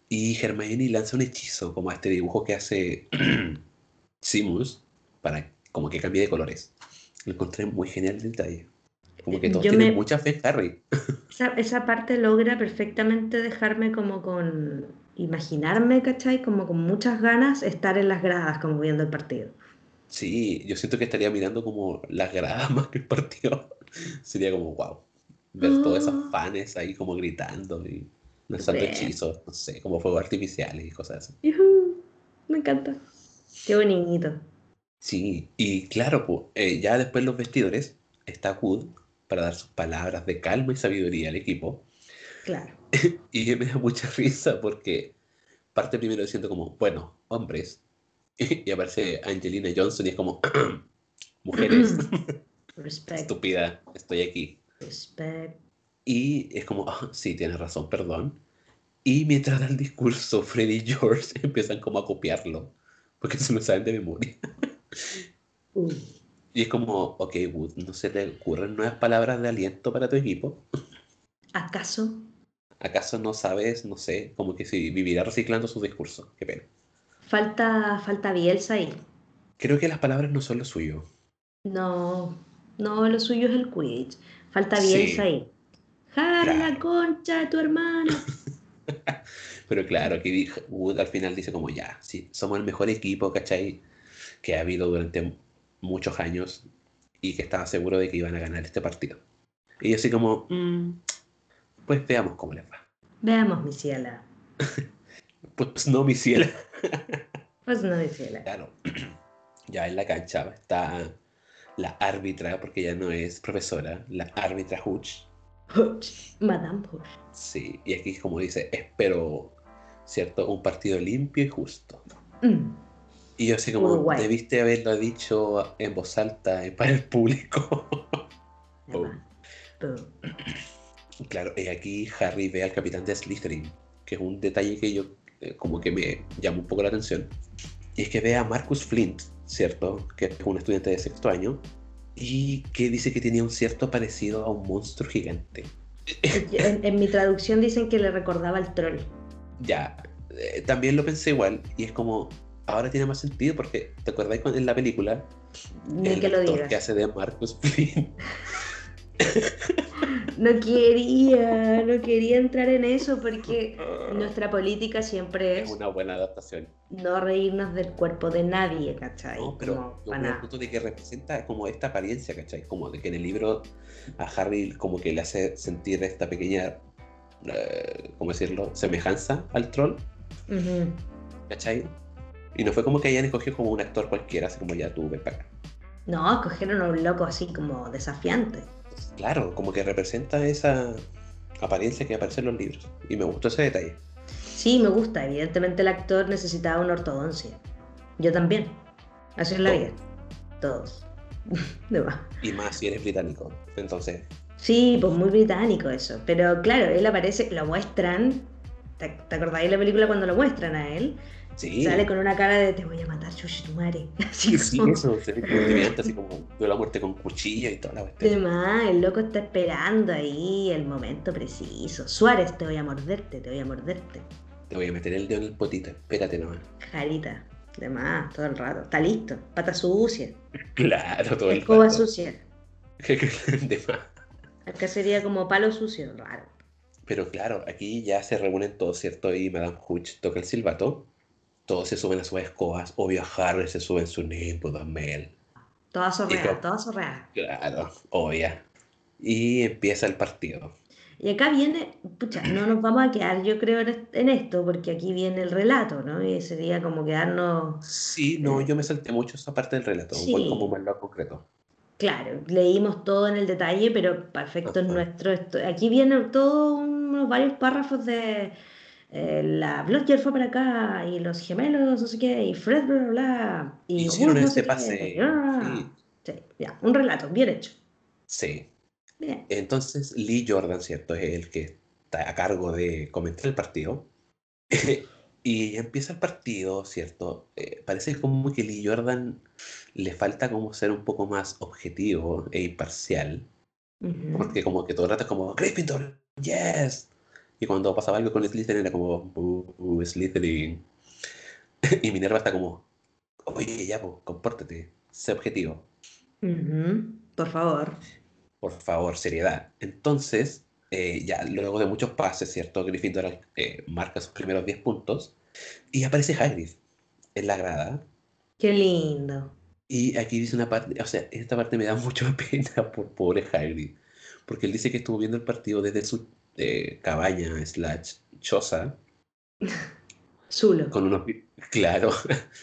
Y Hermione lanza un hechizo, como a este dibujo que hace Simus, para como que cambie de colores. Lo encontré muy genial el detalle. Como que todos tienen mucha fe en Harry. Esa, esa, parte logra perfectamente dejarme como con... Imaginarme, ¿cachai? Como con muchas ganas estar en las gradas, como viendo el partido. Sí, yo siento que estaría mirando como las gradas más que el partido. Sería como, wow. Ver todos esos ah. fans ahí como gritando y lanzando hechizos, no sé, como fuegos artificiales y cosas así. Me encanta. Qué bonito. Sí, y claro, pues, ya después los vestidores está Wood para dar sus palabras de calma y sabiduría al equipo. Claro. y me da mucha risa porque parte primero diciendo como, bueno, hombres, y aparece Angelina Johnson y es como, mujeres, estúpida, estoy aquí. Y es como, ah, sí, tienes razón, perdón. Y mientras da el discurso, Freddy y George empiezan como a copiarlo, porque se lo saben de memoria. Y es como, ok, Wood, ¿no se te ocurren nuevas palabras de aliento para tu equipo? ¿Acaso? ¿Acaso no sabes, no sé, como que si vivirá reciclando su discurso? Qué pena. Falta, falta Bielsa ahí. Creo que las palabras no son lo suyo. No, no, lo suyo es el Quidditch. Falta Bielsa ahí. ¡Jala la concha de tu hermano! Pero claro, aquí Wood al final dice como ya, sí, somos el mejor equipo, ¿cachai? Que ha habido durante muchos años y que estaba seguro de que iban a ganar este partido. Y así como, mm, pues veamos cómo les va. Veamos, mi ciela. pues no, mi ciela. pues no, mi ciela. Claro. Ya en la cancha está la árbitra, porque ya no es profesora, la árbitra Hutch. Hutch, Madame Hutch. Sí, y aquí como dice, espero, ¿cierto? Un partido limpio y justo. Mm. Y yo así como, debiste haberlo dicho en voz alta para el público. Claro, y aquí Harry ve al capitán de Slytherin, que es un detalle que yo eh, como que me llama un poco la atención. Y es que ve a Marcus Flint, ¿cierto? Que es un estudiante de sexto año, y que dice que tenía un cierto parecido a un monstruo gigante. En, en mi traducción dicen que le recordaba al troll. Ya, eh, también lo pensé igual, y es como, ahora tiene más sentido porque, ¿te acordáis en la película? el que lo que hace de Marcus Flynn. No quería, no quería entrar en eso porque nuestra política siempre es... Es una buena adaptación. No reírnos del cuerpo de nadie, ¿cachai? No, pero como, punto de que representa como esta apariencia, ¿cachai? Como de que en el libro a Harry como que le hace sentir esta pequeña, eh, ¿cómo decirlo? Semejanza al troll. ¿Cachai? Y no fue como que hayan escogido como un actor cualquiera, así como ya tuve para acá. No, escogieron a un loco así como desafiante. Claro, como que representa esa apariencia que aparece en los libros. Y me gustó ese detalle. Sí, me gusta. Evidentemente el actor necesitaba una ortodoncia. Yo también. Así es la vida. Todos. De más. Y más si eres británico. Entonces. Sí, pues muy británico eso. Pero claro, él aparece, lo muestran. ¿Te, ¿te acordáis de la película cuando lo muestran a él? Sale con una cara de te voy a matar, chuchi tu madre. Así sí, eso, se ve así como de la muerte con cuchillo y toda la cuestión. Además, el loco está esperando ahí el momento preciso. Suárez, te voy a morderte, te voy a morderte. Te voy a meter el dedo en el potito, espérate nomás. Jarita, de más, todo el rato. Está listo, pata sucia. Claro, todo el Escoba sucia. de más. Acá sería como palo sucio, raro. Pero claro, aquí ya se reúnen todos, ¿cierto? Y Madame Hutch toca el silbato todos se suben a sus escobas, obvio Harry se sube en su nimbo Mel. Todas sorreadas, todas sorreadas. Claro, obvio. Y empieza el partido. Y acá viene, pucha, no nos vamos a quedar, yo creo, en esto, porque aquí viene el relato, ¿no? Y sería como quedarnos. Sí, no, eh, yo me salté mucho esa parte del relato, sí. como verlo concreto. Claro, leímos todo en el detalle, pero perfecto es nuestro. Aquí vienen todos unos varios párrafos de, eh, la Blotger fue para acá y los gemelos, no sé qué, y Fred, bla, bla, bla. Y Hicieron este pase. Sí. ya, un relato, bien hecho. Sí. Bien. Entonces, Lee Jordan, ¿cierto? Es el que está a cargo de comentar el partido. y empieza el partido, ¿cierto? Eh, parece como que Lee Jordan le falta como ser un poco más objetivo e imparcial. Porque como que todo el rato es como, Gryffindor, yes. Y cuando pasaba algo con Slytherin era como, uh, Slytherin. y Minerva está como, oye, ya, pues, compórtate, sé objetivo. Por favor. Por favor, seriedad. Entonces, eh, ya luego de muchos pases, ¿cierto? Gryffindor eh, marca sus primeros 10 puntos y aparece Hagrid en la grada. Qué lindo. Y aquí dice una parte, o sea, esta parte me da mucha pena por pobre Hagrid, porque él dice que estuvo viendo el partido desde su eh, cabaña slash choza. Zulo. Con unos, claro,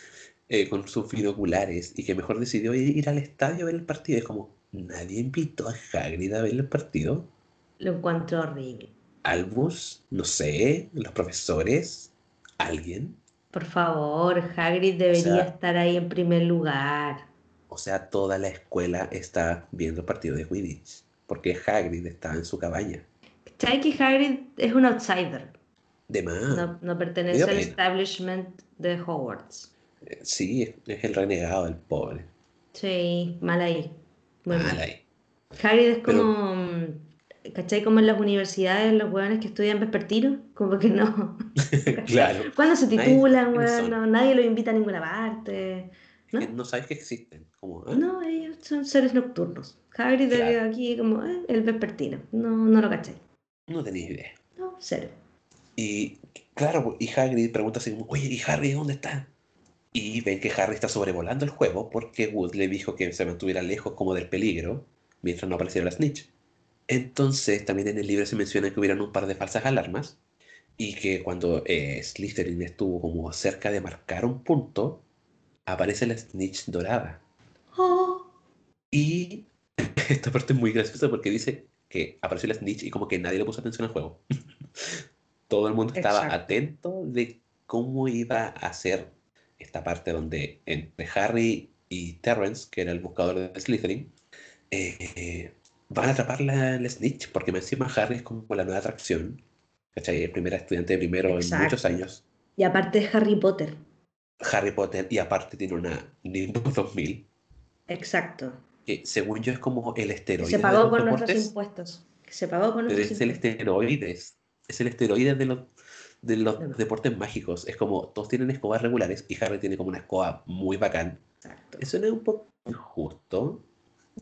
con sus binoculares y que mejor decidió ir al estadio a ver el partido. Es como, nadie invitó a Hagrid a ver el partido. Lo encuentro horrible. Albus, no sé, los profesores, alguien. Por favor, Hagrid debería estar ahí en primer lugar. O sea, toda la escuela está viendo el partido de Quidditch, porque Hagrid está en su cabaña. ¿Sabes que Hagrid es un outsider? De más. No, pertenece al establishment de Hogwarts. Eh, sí, es, el renegado, el pobre. Sí, mal ahí. mal, ahí. Hagrid es como... Mm, ¿Cachai? Como en las universidades, los weones que estudian vespertino, como que no. claro. Cuando se titulan, weón, nadie los invita a ninguna parte. ¿no? no sabes que existen. Como, ¿eh? No, ellos son seres nocturnos. Hagrid claro. aquí como eh, el vespertino. No, no lo caché. No tenía idea. No, cero. Y claro, y Hagrid pregunta así, oye, ¿y Harry dónde está? Y ven que Harry está sobrevolando el juego porque Wood le dijo que se mantuviera lejos como del peligro mientras no apareciera la snitch. Entonces, también en el libro se menciona que hubieran un par de falsas alarmas y que cuando eh, Slytherin estuvo como cerca de marcar un punto, aparece la snitch dorada. Oh. Y esta parte es muy graciosa porque dice que apareció la snitch y como que nadie le puso atención al juego. Todo el mundo estaba atento de cómo iba a ser esta parte donde entre Harry y Terrence, que era el buscador de Slytherin, eh, van a atrapar la, Snitch, porque encima Harry es como la nueva atracción. ¿Cachai? El primer estudiante de primero en muchos años. Y aparte es Harry Potter. Harry Potter, y aparte tiene una Nimbus 2000. Exacto. Que según yo es como el esteroide. Se pagó con nuestros impuestos. Se pagó con nuestros es el esteroide. Es el esteroide de los, de los deportes mágicos. Es como todos tienen escobas regulares y Harry tiene como una escoba muy bacán. Exacto. Eso no es un poco injusto.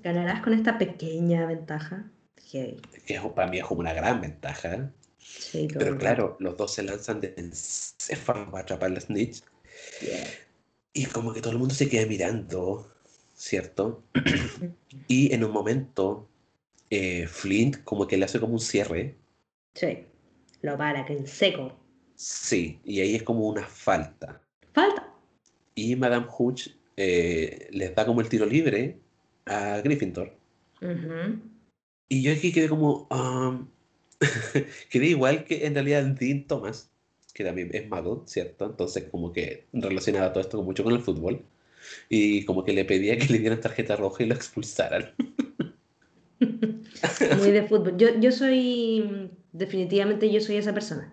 Ganarás con esta pequeña ventaja. Que para mí es como una gran ventaja. Sí, Pero claro, los dos se lanzan de encéfalo para atrapar la snitch. Y como que todo el mundo se queda mirando, ¿cierto? y en un momento, eh, Flint como que le hace como un cierre. Sí, lo para, que en seco. Sí, y ahí es como una falta. Falta. Y Madame Hooch eh, les da como el tiro libre a Gryffindor. Y yo aquí quedé como. Um, quedé igual que en realidad Dean Thomas, que también es mago, ¿cierto? Entonces, como que relacionaba todo esto mucho con el fútbol. Y como que le pedía que le dieran tarjeta roja y lo expulsaran. Muy de fútbol. Yo, yo soy. Definitivamente yo soy esa persona.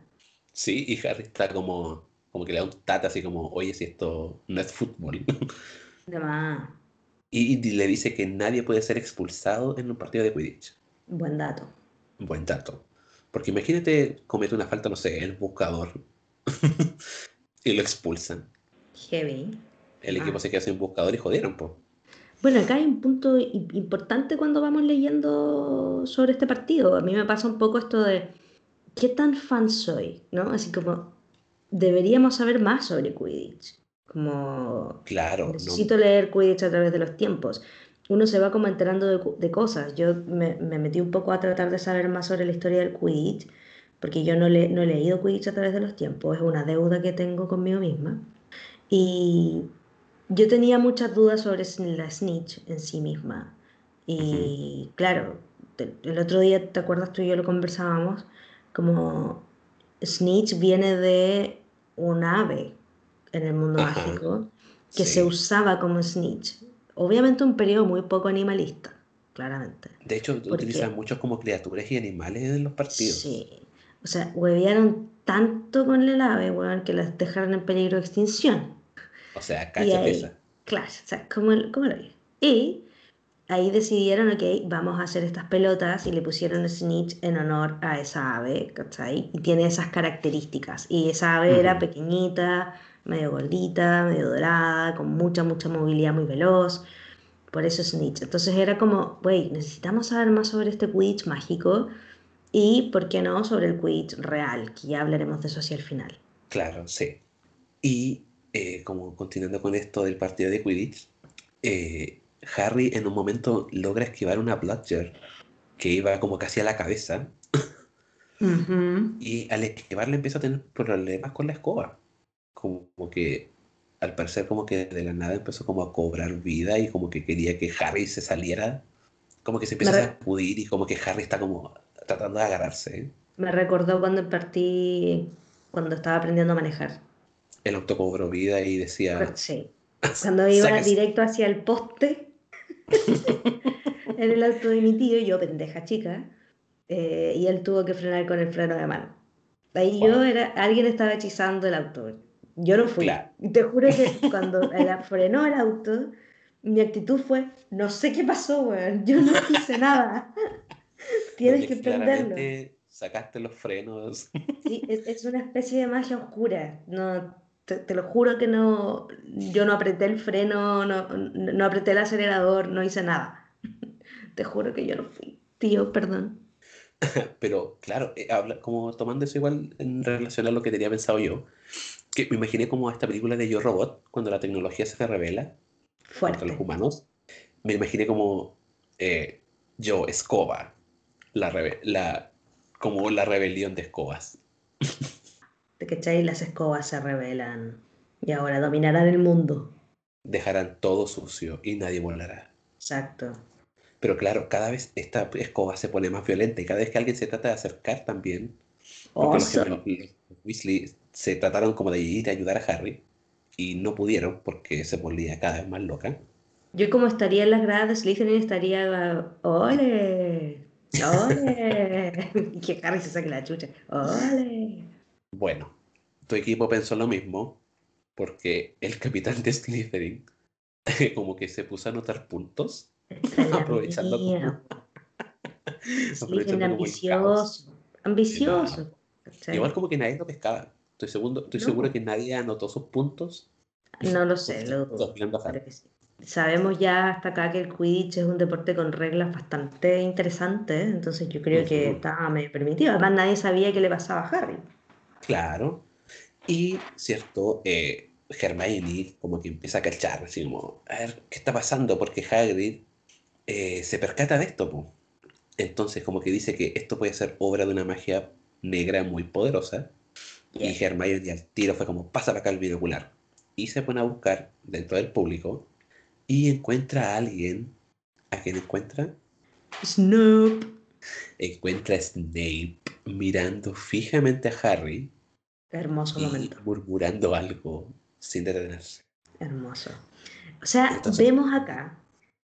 Sí, y Harry está como. Como que le da un tata así como, oye, si esto no es fútbol. De más. Y le dice que nadie puede ser expulsado en un partido de Quidditch. Buen dato. Buen dato. Porque imagínate comete una falta, no sé, el buscador. y lo expulsan. Heavy. El equipo ah. se queda sin buscador y jodieron, po. Bueno, acá hay un punto importante cuando vamos leyendo sobre este partido. A mí me pasa un poco esto de qué tan fan soy, ¿no? Así como deberíamos saber más sobre Quidditch. Como claro, necesito leer Quidditch a través de los tiempos. Uno se va como enterando de, cosas. Yo me, metí un poco a tratar de saber más sobre la historia del Quidditch, porque yo no, le, no he leído Quidditch a través de los tiempos. Es una deuda que tengo conmigo misma. Y yo tenía muchas dudas sobre la Snitch en sí misma. Y claro, el otro día, ¿te acuerdas tú y yo lo conversábamos? Como Snitch viene de un ave, en el mundo mágico que se usaba como snitch. Obviamente un periodo muy poco animalista, claramente. De hecho, utilizan muchos como criaturas y animales en los partidos. Sí. O sea, huevearon tanto con el ave, weón, que las dejaron en peligro de extinción. O sea, cacha pesa. Claro, o sea, como, como lo vi. Y ahí decidieron, ok, vamos a hacer estas pelotas y le pusieron Snitch en honor a esa ave, ¿cachai? Y tiene esas características. Y esa ave era pequeñita, medio gordita, medio dorada, con mucha, mucha movilidad muy veloz. Por eso Snitch. Entonces era como, wey, necesitamos saber más sobre este Quidditch mágico y, ¿por qué no?, sobre el Quidditch real, que ya hablaremos de eso hacia el final. Claro, sí. Y eh, como continuando con esto del partido de Quidditch, eh, Harry en un momento logra esquivar una Bludger que iba como casi a la cabeza. Y al esquivarle empieza a tener problemas con la escoba. Como, que al parecer como que de la nada empezó como a cobrar vida y como que quería que Harry se saliera. Como que se empieza a sacudir y como que Harry está como tratando de agarrarse. Me recordó cuando partí, cuando estaba aprendiendo a manejar. El auto cobró vida y decía... Sí. Cuando iba directo hacia el poste en el auto de mi tío, yo pendeja chica, eh, y él tuvo que frenar con el freno de mano. Ahí yo era, alguien estaba hechizando el auto. Yo no fui. Te juro que cuando frenó el auto, mi actitud fue, no sé qué pasó, weón. Yo no hice nada. Tienes que prenderlo. Sacaste los frenos. Sí, es, es, una especie de magia oscura. No, te, lo juro que no, yo no apreté el freno, no, no apreté el acelerador, no hice nada. Te juro que yo no fui. Tío, perdón. Pero claro, eh, habla, como tomando eso igual en relación a lo que tenía pensado yo, que me imaginé como esta película de Yo Robot, cuando la tecnología se revela contra los humanos, me imaginé como eh, yo, Escoba, la, la, como la rebelión de escobas. ¿Cachai? Las escobas se revelan y ahora dominarán el mundo. Dejarán todo sucio y nadie volará. Exacto. Pero claro, cada vez esta escoba se pone más violenta y cada vez que alguien se trata de acercar también. Porque los, Weasley se trataron como de ir a ayudar a Harry y no pudieron porque se volvía cada vez más loca. Yo como estaría en las gradas de Slytherin estaría ¡Ole! ¡Ole! y que Harry se saque la chucha. ¡Ole! Bueno, tu equipo pensó lo mismo porque el capitán de Slytherin como que se puso a anotar puntos aprovechando aprovechando ambicioso, ambicioso. Igual como que nadie lo pescaba. Estoy, segundo, estoy seguro que nadie anotó sus puntos. No lo sé, lo Sabemos ya hasta acá que el Quidditch es un deporte con reglas bastante interesantes, entonces yo creo que estaba medio permitido. Además nadie sabía qué le pasaba a Harry. Claro. Y, cierto, eh, Hermione como que empieza a cachar, así como, a ver, ¿qué está pasando? Porque Hagrid eh, se percata de esto. Entonces, como que dice que esto puede ser obra de una magia negra muy poderosa. Y Hermione al tiro fue como, pasa para acá el binocular. Y se pone a buscar dentro del público y encuentra a alguien. ¿A quién encuentra? Snoop. Encuentra a Snape mirando fijamente a Harry. Hermoso momento. Murmurando algo sin detenerse. Hermoso. O sea, vemos acá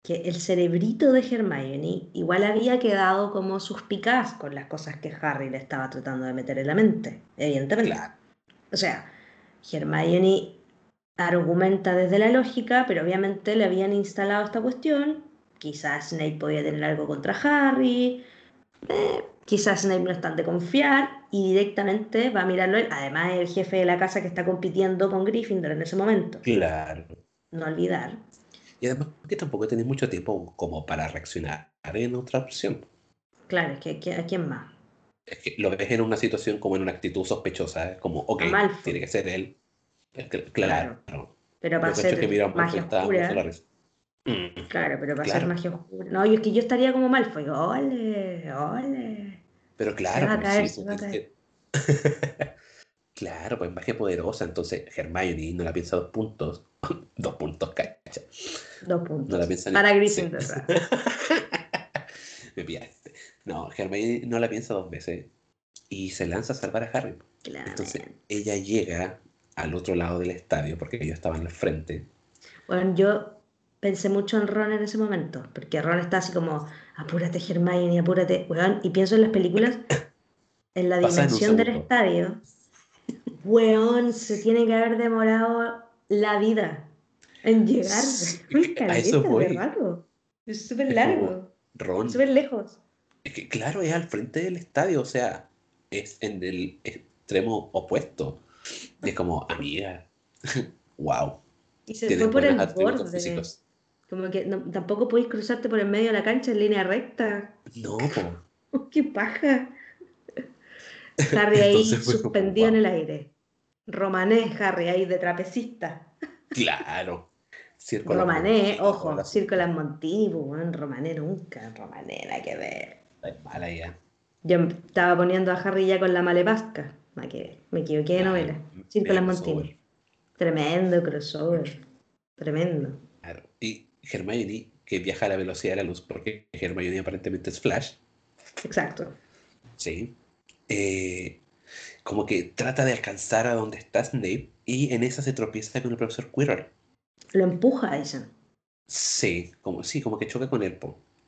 que el cerebrito de Hermione igual había quedado como suspicaz con las cosas que Harry le estaba tratando de meter en la mente, evidentemente. O sea, Hermione argumenta desde la lógica, pero obviamente le habían instalado esta cuestión. Quizás Snape podía tener algo contra Harry. Eh, quizás Snape no es tan de confiar y directamente va a mirarlo él. Además, es el jefe de la casa que está compitiendo con Gryffindor en ese momento. Claro. No olvidar. Y además que tampoco tenés mucho tiempo como para reaccionar en otra opción. Claro, es que ¿a quién más? Es que lo ves en una situación como en una actitud sospechosa, es como, ok, tiene que ser él. claro. Pero para ser magia oscura. Mm. Claro, pero para ser magia oscura. No, yo es que yo estaría como Malfoy. Ole, ole. Pero claro, pues, claro, pues magia poderosa. Entonces, Hermione no la piensa dos puntos. dos puntos, cacha. Dos puntos. No la piensa Para Gryffindor. Me pillaste. No, Hermione no la piensa dos veces. Y se lanza a salvar a Harry. Entonces, ella llega al otro lado del estadio, porque ellos estaban al frente. Bueno, yo pensé mucho en Ron en ese momento, porque Ron está así como, apúrate Hermione, apúrate, weón, y pienso en las películas, en la dimensión del estadio, weón, se tiene que haber demorado la vida en llegar. a eso voy. Es súper largo. Ron. Súper lejos. Es que, claro, es al frente del estadio, o sea, es en el extremo opuesto. es como, amiga, wow. Y se fue por el borde. Como que tampoco podéis cruzarte por el medio de la cancha en línea recta. No, po. ¡Qué paja! Harry ahí suspendido en el aire. Romané, Harry ahí de trapecista. Claro. Circo Romané, ojo, Circo Las Montini, Romané nunca, Romané, nada que ver. Es mala ya. Yo estaba poniendo a Harry ya con la malepasca. Me equivoqué de novela. Circo Las Montini. Tremendo crossover. Tremendo. Claro. Y Hermione, que viaja a la velocidad de la luz, porque Hermione aparentemente es Flash. Exacto. Sí. Eh, como que trata de alcanzar a donde está Snape y en esa se tropieza con el profesor Quirrell. Lo empuja, dicen. Sí, como, sí, como que choca con él,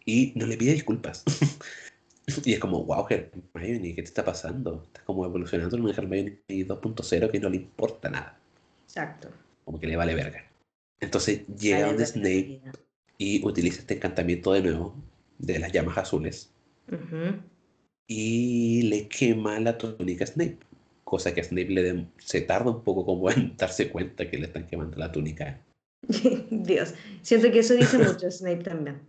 y no le pide disculpas. y es como, wow, Hermione, ¿qué te está pasando? Estás como evolucionando en un Hermione 2.0 que no le importa nada. Exacto. Como que le vale verga. Entonces llega donde Snape y utiliza este encantamiento de nuevo de las llamas azules. Y le quema la túnica a Snape. Cosa que a Snape le se tarda un poco como en darse cuenta que le están quemando la túnica. Dios, siento que eso dice mucho Snape también.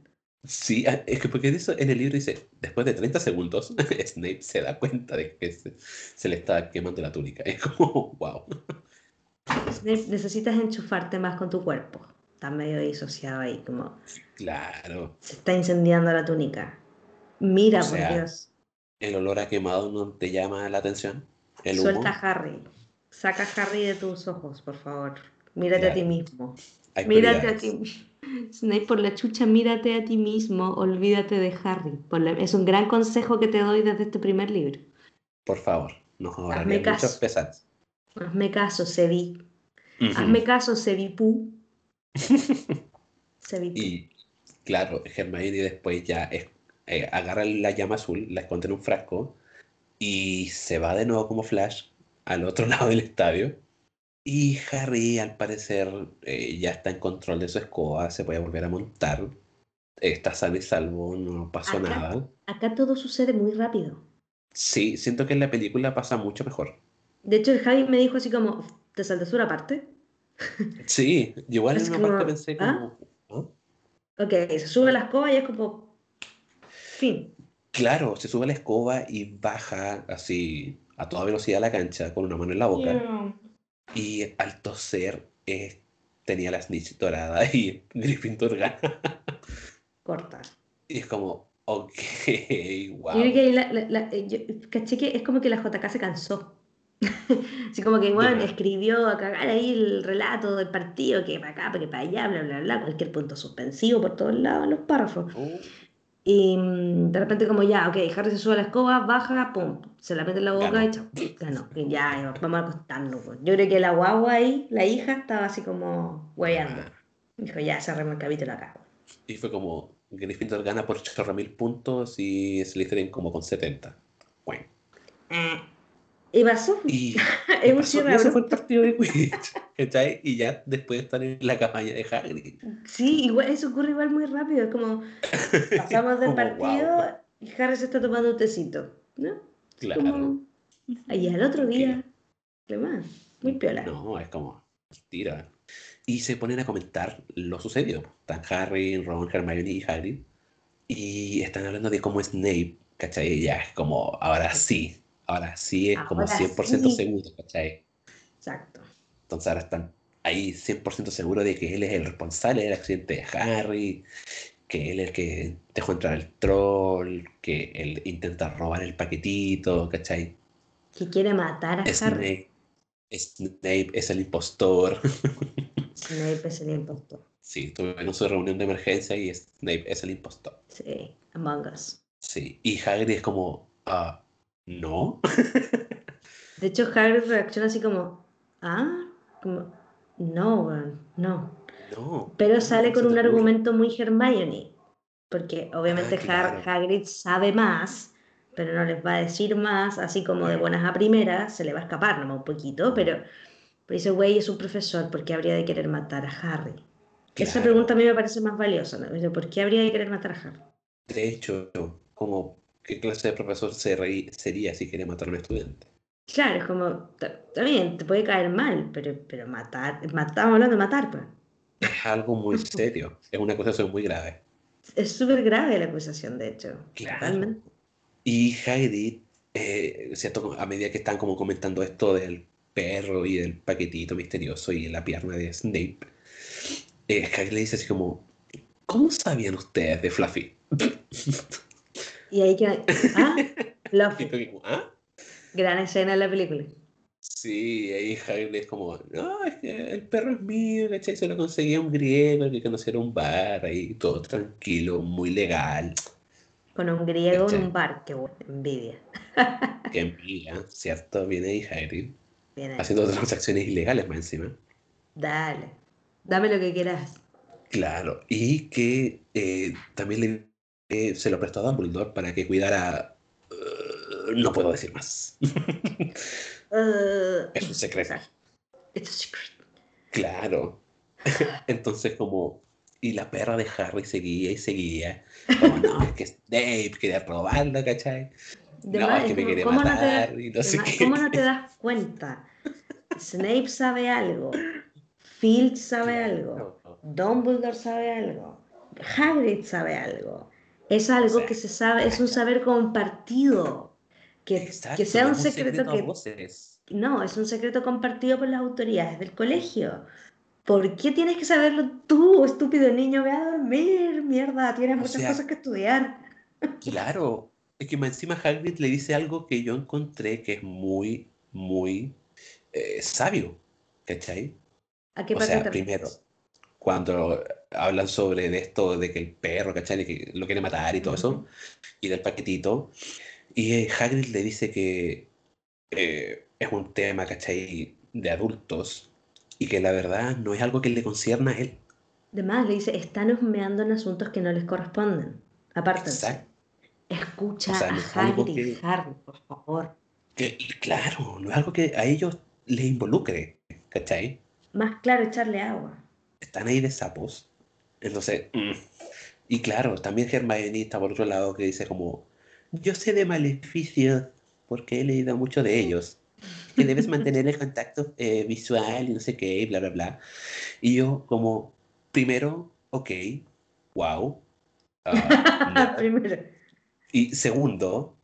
Sí, ah, es que porque eso en el libro dice, después de 30 segundos, Snape se da cuenta de que se, le está quemando la túnica. Es como, wow. Necesitas enchufarte más con tu cuerpo. Está medio disociado ahí, como... Claro. Se está incendiando la túnica. Mira, por Dios. ¿El olor a quemado no te llama la atención? ¿El Suelta a Harry. Saca a Harry de tus ojos, por favor. Mírate a ti mismo. mírate a ti Snape, por la chucha, mírate a ti mismo, olvídate de Harry. Es un gran consejo que te doy desde este primer libro. Por favor, no caso. muchos pesados. Hazme caso, Sevi. Hazme caso, Sevipú. Sevipú. Y claro, Hermione después ya eh, agarra la llama azul, la esconde en un frasco y se va de nuevo como Flash al otro lado del estadio y Harry, al parecer, eh, ya está en control de su escoba, se puede volver a montar. Está sano y salvo, no pasó nada. Acá todo sucede muy rápido. Sí, siento que en la película pasa mucho mejor. De hecho, el Harry me dijo así como, ¿te saltas una parte? Sí, igual en una parte pensé como... ¿ah? Ok, se sube la escoba y es como... Fin. Claro, se sube la escoba y baja así a toda velocidad a la cancha con una mano en la boca. Y al toser eh, tenía la snitch dorada y Gryffindor gana. Corta. Y es como, ok, wow. Yo, que la, la, caché que es como que la JK se cansó. Así como que, bueno, escribió a cagar ahí el relato del partido, que para acá, que para allá, bla, bla, bla, cualquier punto suspensivo por todos lados en los párrafos. Oh. Y mm, de repente como ya, ok, Harry se sube a la escoba, baja, pum, se la mete en la boca y chao, ganó. Y ya, vamos a acostarnos. Pues. Yo creo que la guagua ahí, la hija, estaba así como hueveando. Ah. Dijo, ya, cerremos el capítulo acá. Y fue como, Gryffindor gana por chorro mil puntos y Slytherin como con 70. Bueno. Eh, y pasó. Y, ese fue el partido de Quidditch. Y ya después de estar en la campaña de Hagrid. Sí, igual, eso ocurre igual muy rápido. Es como pasamos del partido y Harry se está tomando un tecito. ¿No? Claro. Ahí al otro día. ¿Qué más? Muy piola. No, es como tira. Y se ponen a comentar lo sucedido. Están Harry, Ron, Hermione y Hagrid. Y están hablando de cómo Snape, ¿cachai? Ya es como, ahora sí, Ahora sí es como 100% seguro, ¿cachai? Exacto. Entonces ahora están ahí 100% seguros de que él es el responsable del accidente de Harry, que él es el que dejó entrar al troll, que él intenta robar el paquetito, ¿cachai? Que quiere matar a Harry. Snape es el impostor. Snape es el impostor. Sí, tuvieron su reunión de emergencia y Snape es el impostor. Sí, Among Us. Sí, y Harry es como, ah, no. De hecho, Harry reacciona así como, ah, como, no, no. No. Pero sale con un argumento muy Hermione, porque obviamente ah, Hagrid sabe más, pero no les va a decir más, así como de buenas a primeras, se le va a escapar nomás un poquito, pero, pero dice, güey, es un profesor, porque habría de querer matar a Harry? Esa pregunta a mí me parece más valiosa. ¿no? ¿Por qué habría que querer matar a Harry? De hecho, como ¿qué clase de profesor sería si quiere matar a un estudiante? Claro, es como, también te puede caer mal, pero, pero matar, estamos hablando de matar, pues. Es algo muy serio, es una acusación muy grave. Es súper grave la acusación, de hecho. Claro. Y Heidi, eh, ¿cierto? A medida que están como comentando esto del perro y del paquetito misterioso y la pierna de Snape, eh, le dice así como, ¿cómo sabían ustedes de Fluffy? Y ahí que, ah, Fluffy. ¿Ah? Gran escena en la película. Sí, ahí Hagrid es como, no, es que el perro es mío, ¿cachai? Se lo conseguía un griego que conociera un bar ahí, todo tranquilo, muy legal. Con un griego en un bar, qué envidia. Qué envidia, ¿cierto? Viene ahí Hagrid. Haciendo transacciones ilegales más encima. Dale, dame lo que quieras. Claro, y que eh, también le, eh, se lo prestó a Dumbledore para que cuidara no puedo decir más. Uh, es un secreto. Es un secreto. Claro. Entonces, como. Y la perra de Harry seguía y seguía. Como, no, es que Snape quería probarlo, ¿cachai? no, es que me quería matar. No y no sé qué. ¿Cómo no te das cuenta? Snape sabe algo. Filch sabe algo. Dumbledore sabe algo. Hagrid sabe algo. Es algo que se sabe, es un saber compartido. Que, que sea un secreto, que... No, es un secreto compartido por las autoridades del colegio. ¿Por qué tienes que saberlo tú, estúpido niño? Ve a dormir, mierda, tienes muchas cosas que estudiar. Claro, es que encima Hagrid le dice algo que yo encontré que es muy, muy eh, sabio, ¿cachai? ¿A qué o sea, primero, cuando hablan sobre esto de que el perro, ¿cachai? que lo quiere matar y todo eso, y del paquetito, y eh, Hagrid le dice que eh, es un tema, ¿cachai? De adultos y que la verdad no es algo que le concierna a él. Además, le dice, están husmeando en asuntos que no les corresponden. Aparte. Escucha a Hagrid, Harry, por favor. Que, claro, no es algo que a ellos les involucre, ¿cachai? Más claro, echarle agua. Están ahí de sapos. Entonces, mm. y claro, también Hermione está por otro lado que dice como, yo sé de maleficios porque he leído mucho de ellos. Que debes mantener el contacto eh, visual y no sé qué, bla, bla, bla. Y yo como, primero, ok, wow. Ah, primero. Y segundo,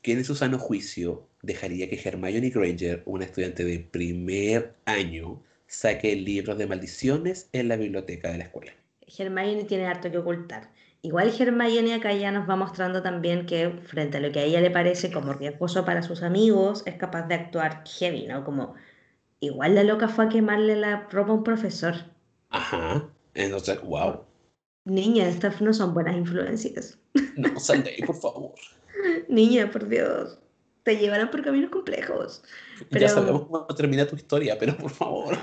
que en su sano juicio dejaría que Hermione Granger, una estudiante de primer año, saque libros de maldiciones en la biblioteca de la escuela. Hermione tiene harto que ocultar. Igual Hermione acá ya nos va mostrando también que frente a lo que a ella le parece como riesgoso para sus amigos, es capaz de actuar heavy, ¿no? Como igual la loca fue a quemarle la ropa a un profesor. Ajá. Entonces, wow. Niña, estas no son buenas influencias. No, sal de ahí, por favor. Niña, por Dios. Te llevarán por caminos complejos. Pero... Ya sabemos cómo termina tu historia, pero por favor.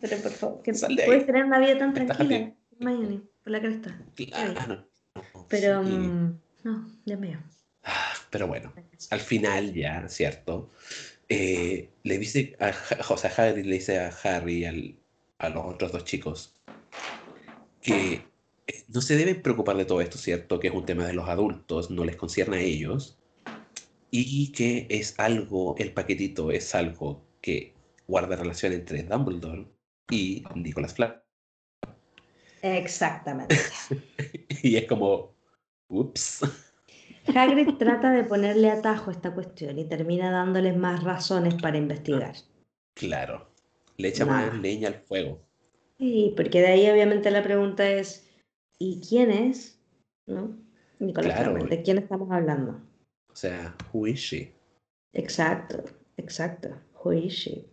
Pero por favor, que puedes tener una vida tan tranquila, Hermione por la cresta. Claro. Pero, mm, no, ya mío. Ah, pero bueno, al final ya, ¿cierto? Eh, le dice a, o sea, Harry le dice a Harry y a los otros dos chicos que eh, no se deben preocupar de todo esto, ¿cierto? Que es un tema de los adultos, no les concierne a ellos. Y que es algo, el paquetito es algo que guarda relación entre Dumbledore y Nicholas Flamel. Exactamente. y es como, ups. Hagrid trata de ponerle atajo a esta cuestión y termina dándoles más razones para investigar. Claro, le echa más leña al fuego. Sí, porque de ahí obviamente la pregunta es, ¿y quién es? ¿No? Nicolás ¿de quién estamos hablando? O sea, who is she? Exacto, exacto, who is she?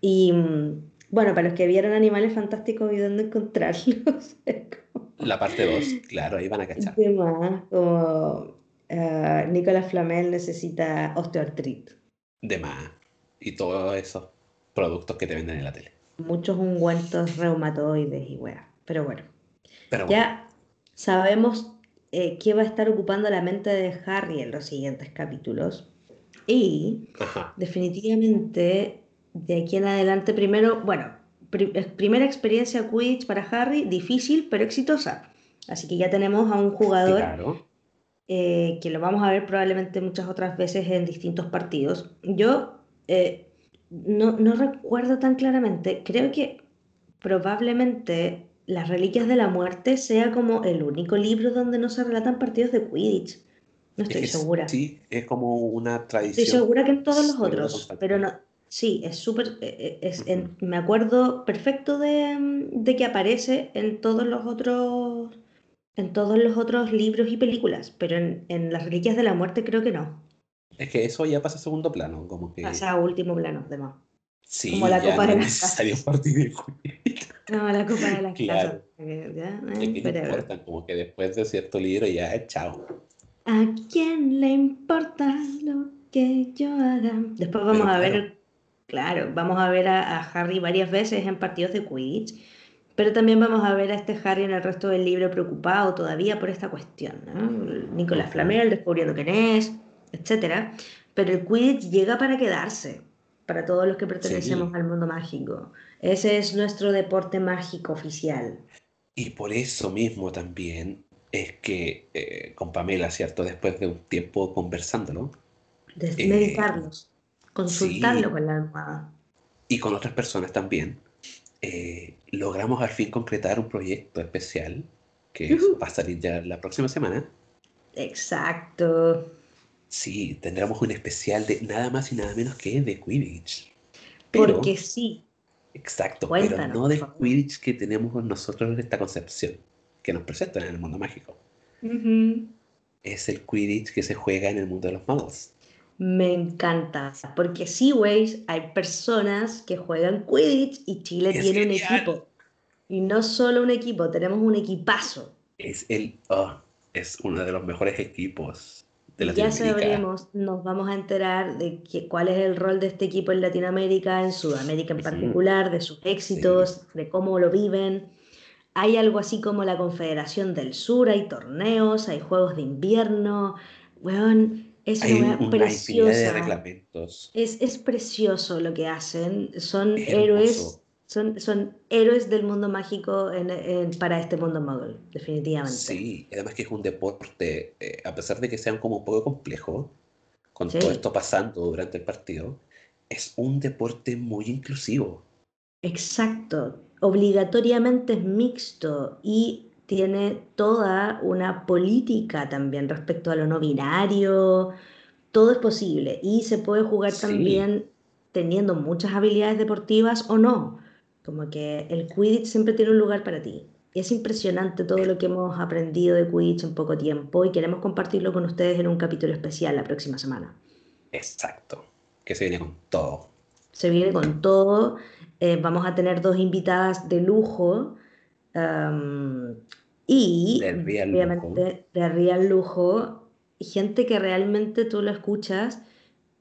Y mm, bueno, para los que vieron Animales Fantásticos y dónde encontrarlos. La parte 2, claro, ahí van a cachar. Más, como uh, Nicolás Flamel necesita osteoartritis. De más. Y todos esos productos que te venden en la tele. Muchos ungüentos reumatoides y weá. Pero bueno. ya sabemos eh, qué va a estar ocupando la mente de Harry en los siguientes capítulos. Y definitivamente de aquí en adelante, primero, bueno, primera experiencia Quidditch para Harry, difícil pero exitosa. Así que ya tenemos a un jugador eh, que lo vamos a ver probablemente muchas otras veces en distintos partidos. Yo eh, no, no recuerdo tan claramente, creo que probablemente Las Reliquias de la Muerte sea como el único libro donde no se relatan partidos de Quidditch. No estoy segura. Sí, es como una tradición. Estoy segura que en todos los otros, pero no. Sí, es súper. Eh, es, me acuerdo perfecto de, de, que aparece en todos los otros en todos los otros libros y películas, pero en, en Las Reliquias de la Muerte creo que no. Es que eso ya pasa a segundo plano, como que... Pasa a último plano, además. Sí, como la copa de las casas. partir No, la copa de las claro. casas. ¿Ya? Eh, ¿Qué importa? Como que después de cierto libro ya es chao. ¿A quién le importa lo que yo haga? Después vamos a ver, claro, vamos a ver a, a Harry varias veces en partidos de Quidditch pero también vamos a ver a este Harry en el resto del libro preocupado todavía por esta cuestión. ¿no? Nicolás Flamel descubriendo quién es, etc. Pero el Quidditch llega para quedarse, para todos los que pertenecemos al mundo mágico. Ese es nuestro deporte mágico oficial. Y por eso mismo también es que eh, con Pamela, ¿cierto? Después de un tiempo conversándolo. Desmeditarlos, eh, consultarlo con la almohada. Y con otras personas también eh, logramos al fin concretar un proyecto especial que va a salir ya la próxima semana. Exacto. Sí, tendremos un especial de nada más y nada menos que de Quidditch. Porque sí. Exacto, pero no de Quidditch que tenemos nosotros esta concepción que nos presentan en el mundo mágico. Es el Quidditch que se juega en el mundo de los magos. Me encanta, porque sí, güey, hay personas que juegan Quidditch y Chile tiene un equipo. Y no solo un equipo, tenemos un equipazo. Es el, oh, es uno de los mejores equipos de Latinoamérica. Ya sabremos, nos vamos a enterar de cuál es el rol de este equipo en Latinoamérica, en Sudamérica en particular, de sus éxitos, de cómo lo viven. Hay algo así como la Confederación del Sur, hay torneos, hay juegos de invierno. Bueno, es una, preciosa. de reglamentos. Es, es, precioso lo que hacen. Son héroes. Son, son héroes del mundo mágico para este mundo mogul, definitivamente. Sí, además que es un deporte, eh, a pesar de que sea como un poco complejo, con todo esto pasando durante el partido, es un deporte muy inclusivo. Exacto, obligatoriamente es mixto y tiene toda una política también respecto a lo no binario, todo es posible y se puede jugar también teniendo muchas habilidades deportivas o no, como que el Quidditch siempre tiene un lugar para ti. Es impresionante todo lo que hemos aprendido de Quidditch en poco tiempo y queremos compartirlo con ustedes en un capítulo especial la próxima semana. Exacto, que se viene con todo. Se viene con todo. Eh, vamos a tener dos invitadas de lujo. Y obviamente de real lujo, gente que realmente tú lo escuchas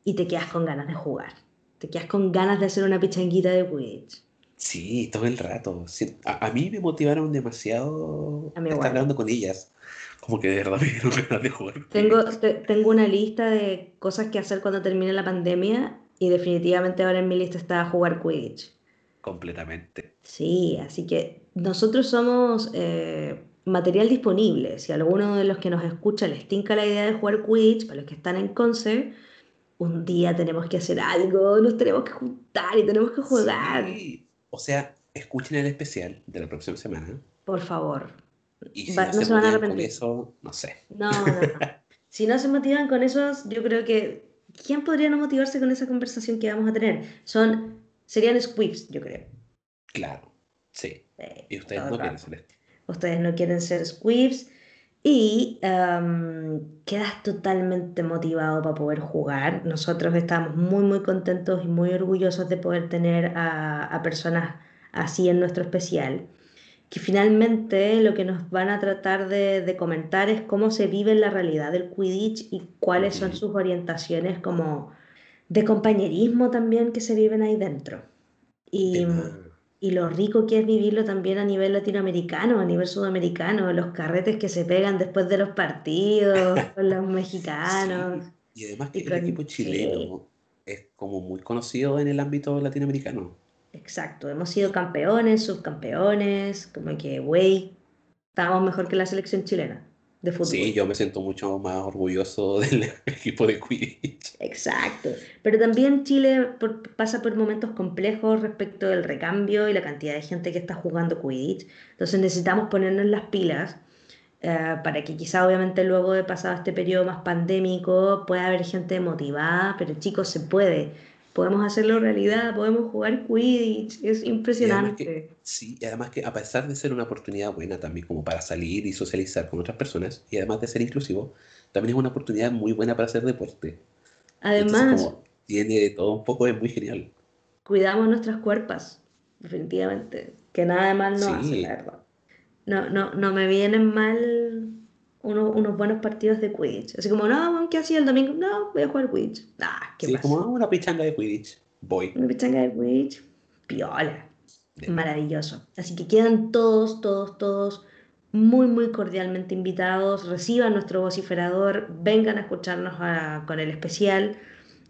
y te quedas con ganas de jugar. Te quedas con ganas de hacer una pichanguita de Quidditch. Sí, todo el rato. a, mí me motivaron demasiado a estar hablando con ellas. Como que de verdad me dieron ganas de jugar. Tengo, tengo una lista de cosas que hacer cuando termine la pandemia y definitivamente ahora en mi lista está jugar Quidditch. Completamente. Sí, así que nosotros somos eh, material disponible. Si a alguno de los que nos escucha les tinca la idea de jugar Quidditch, para los que están en Conce, un día tenemos que hacer algo, nos tenemos que juntar y tenemos que jugar. O sea, escuchen el especial de la próxima semana. Por favor. Y si no, se, van a arrepentir. Con eso, no sé. No, no, no. si no se motivan con eso, yo creo que ¿quién podría no motivarse con esa conversación que vamos a tener? Son serían squibs, yo creo. Claro, sí. y ustedes no quieren ser esto ustedes no quieren ser squibs y em, quedas totalmente motivado para poder jugar. Nosotros estamos muy, muy contentos y muy orgullosos de poder tener a, personas así en nuestro especial, que finalmente lo que nos van a tratar de, comentar es cómo se vive en la realidad del Quidditch y cuáles son sus orientaciones como de compañerismo también que se viven ahí dentro. Y, y lo rico que es vivirlo también a nivel latinoamericano, a nivel sudamericano, los carretes que se pegan después de los partidos con los mexicanos. Y además que el equipo chileno es como muy conocido en el ámbito latinoamericano. Exacto, hemos sido campeones, subcampeones, como que, güey, estábamos mejor que la selección chilena de fútbol. Sí, yo me siento mucho más orgulloso del equipo de Quidditch. Exacto, pero también Chile pasa por momentos complejos respecto del recambio y la cantidad de gente que está jugando Quidditch, entonces necesitamos ponernos las pilas. Eh, para que quizá obviamente luego de pasado este periodo más pandémico pueda haber gente motivada, pero chicos, se puede podemos hacerlo realidad, podemos jugar Quidditch, es impresionante. sí, y además que a pesar de ser una oportunidad buena también como para salir y socializar con otras personas, y además de ser inclusivo, también es una oportunidad muy buena para hacer deporte. Además, tiene todo un poco, es muy genial. Cuidamos nuestras cuerpas, definitivamente, que nada de mal no hace, la verdad. No, no, no me vienen mal unos, buenos partidos de Quidditch. Así como, no, ¿qué hacía el domingo? No, voy a jugar Quidditch. Ah, ¿qué sí, como una pichanga de Quidditch. Voy. Una pichanga de Quidditch. Piola. Maravilloso. Así que quedan todos, todos, todos muy, muy cordialmente invitados. Reciban nuestro vociferador. Vengan a escucharnos con el especial.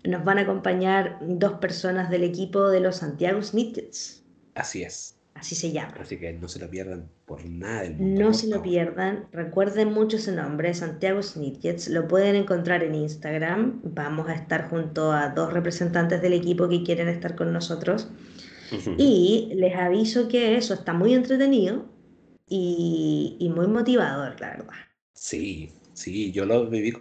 Nos van a acompañar dos personas del equipo de los Santiago Snippets. Así es. Así se llama. Así que no se lo pierdan por nada del mundo. No se lo pierdan. Recuerden mucho ese nombre, Santiago Snidgets. Lo pueden encontrar en Instagram. Vamos a estar junto a dos representantes del equipo que quieren estar con nosotros. Y les aviso que eso está muy entretenido y, y, muy motivador, la verdad. Sí, sí, yo lo viví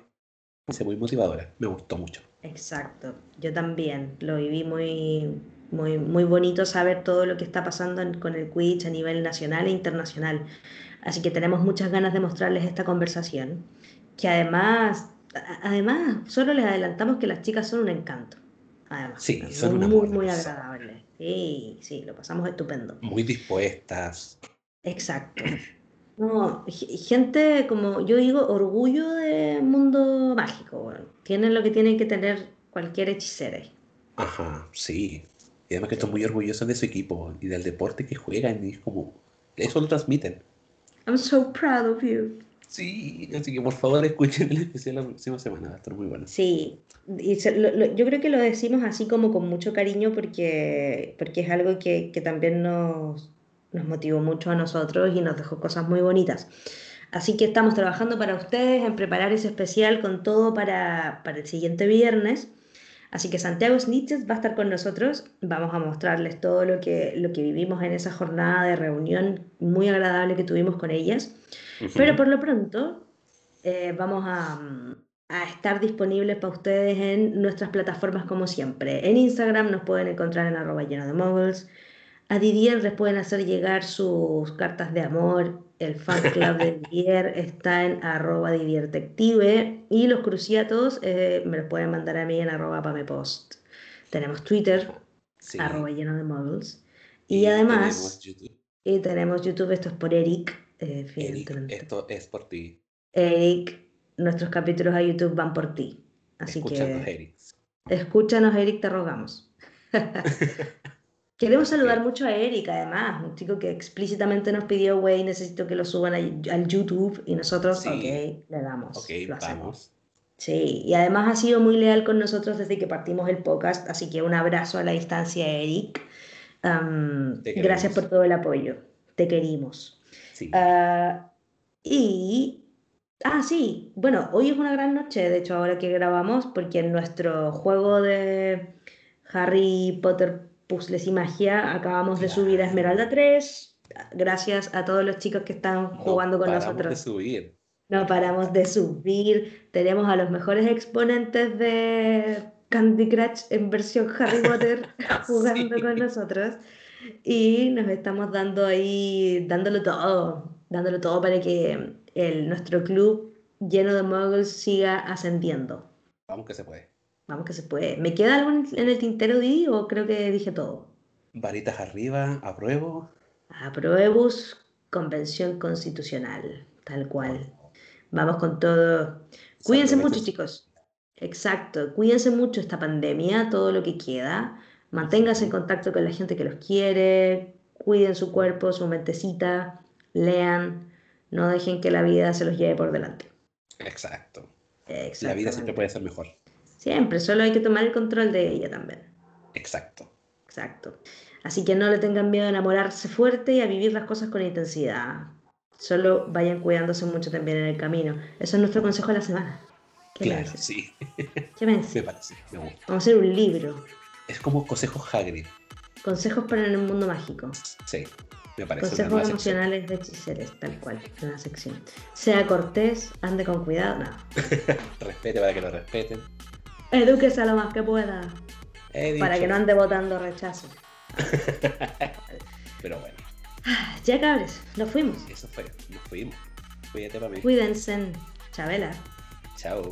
muy motivadora. Me gustó mucho. Exacto, yo también lo viví muy, muy, muy bonito saber todo lo que está pasando con el Quidditch a nivel nacional e internacional. Así que tenemos muchas ganas de mostrarles esta conversación, que además, además, solo les adelantamos que las chicas son un encanto. Además, sí, son muy, muy agradables. Sí, sí, lo pasamos estupendo. Muy dispuestas. Exacto. No, gente, como yo digo, orgullo de mundo mágico. Tienen lo que tienen que tener cualquier hechicera. Ajá, sí. Y además que están muy orgullosos de su equipo y del deporte que juegan y es como, eso lo transmiten. I'm so proud of you. Sí, así que por favor escuchen el especial la próxima semana, va a estar muy bueno. Sí, y yo creo que lo decimos así como con mucho cariño porque, porque es algo que, que también nos, nos motivó mucho a nosotros y nos dejó cosas muy bonitas. Así que estamos trabajando para ustedes en preparar ese especial con todo para, para el siguiente viernes. Así que Santiago Snitches va a estar con nosotros. Vamos a mostrarles todo lo que, lo que vivimos en esa jornada de reunión muy agradable que tuvimos con ellas. Pero por lo pronto eh, vamos a, a, estar disponibles para ustedes en nuestras plataformas como siempre. En Instagram nos pueden encontrar en arroba lleno de moguls. A Didier les pueden hacer llegar sus cartas de amor. El fan club de Didier está en arroba divierdetective. Y los cruciatos eh, me los pueden mandar a mí en arroba pamepost. Tenemos Twitter, arroba lleno de models. Y, además... Tenemos YouTube. Y tenemos YouTube, esto es por Eric. Eh, Eric esto es por ti. Eric, nuestros capítulos a YouTube van por ti. Así Escúchanos, que... Eric. Escúchanos, Eric, te rogamos. Queremos saludar mucho a Eric, además, un chico que explícitamente nos pidió, güey, necesito que lo suban al YouTube y nosotros, ok, le damos. Ok, vamos. Sí, y además ha sido muy leal con nosotros desde que partimos el podcast, así que un abrazo a la distancia, Eric. gracias por todo el apoyo, te querimos. Sí. Ah, y, ah, sí, bueno, hoy es una gran noche, de hecho, ahora que grabamos, porque en nuestro juego de Harry Potter Puzzles y Magia. Acabamos de subir a Esmeralda 3. Gracias a todos los chicos que están jugando con nosotros. No paramos de subir. No paramos de subir. Tenemos a los mejores exponentes de Candy Crush en versión Harry Potter jugando con nosotros. Y nos estamos dando ahí, dándolo todo, dándolo todo para que el, nuestro club lleno de muggles siga ascendiendo. Vamos que se puede. Vamos que se puede. ¿Me queda algo en el tintero, Didi, o creo que dije todo? Varitas arriba, apruebo. Apruebus, convención constitucional, tal cual. Vamos con todo. Cuídense mucho, chicos. Exacto, cuídense mucho esta pandemia, todo lo que queda. Manténganse en contacto con la gente que los quiere. Cuiden su cuerpo, su mentecita. Lean. No dejen que la vida se los lleve por delante. Exacto. La vida siempre puede ser mejor. Siempre, solo hay que tomar el control de ella también. Exacto. Exacto. Así que no le tengan miedo a enamorarse fuerte y a vivir las cosas con intensidad. Solo vayan cuidándose mucho también en el camino. Eso es nuestro consejo de la semana. claro, sí. ¿Qué me, me parece? Me gusta. Vamos a hacer un libro. Es como consejos Hagrid. Consejos para el mundo mágico. Sí, me parece. Consejos emocionales de hechiceres, tal cual, en una sección. Sea cortés, ande con cuidado, no. Respete para que lo respeten. Edúquese a lo más que pueda. Para que no ande votando rechazo. Pero bueno. Ya cabres, nos fuimos. Eso fue, nos fuimos. Cuídate para mí. Cuídense. Chabela. Chao.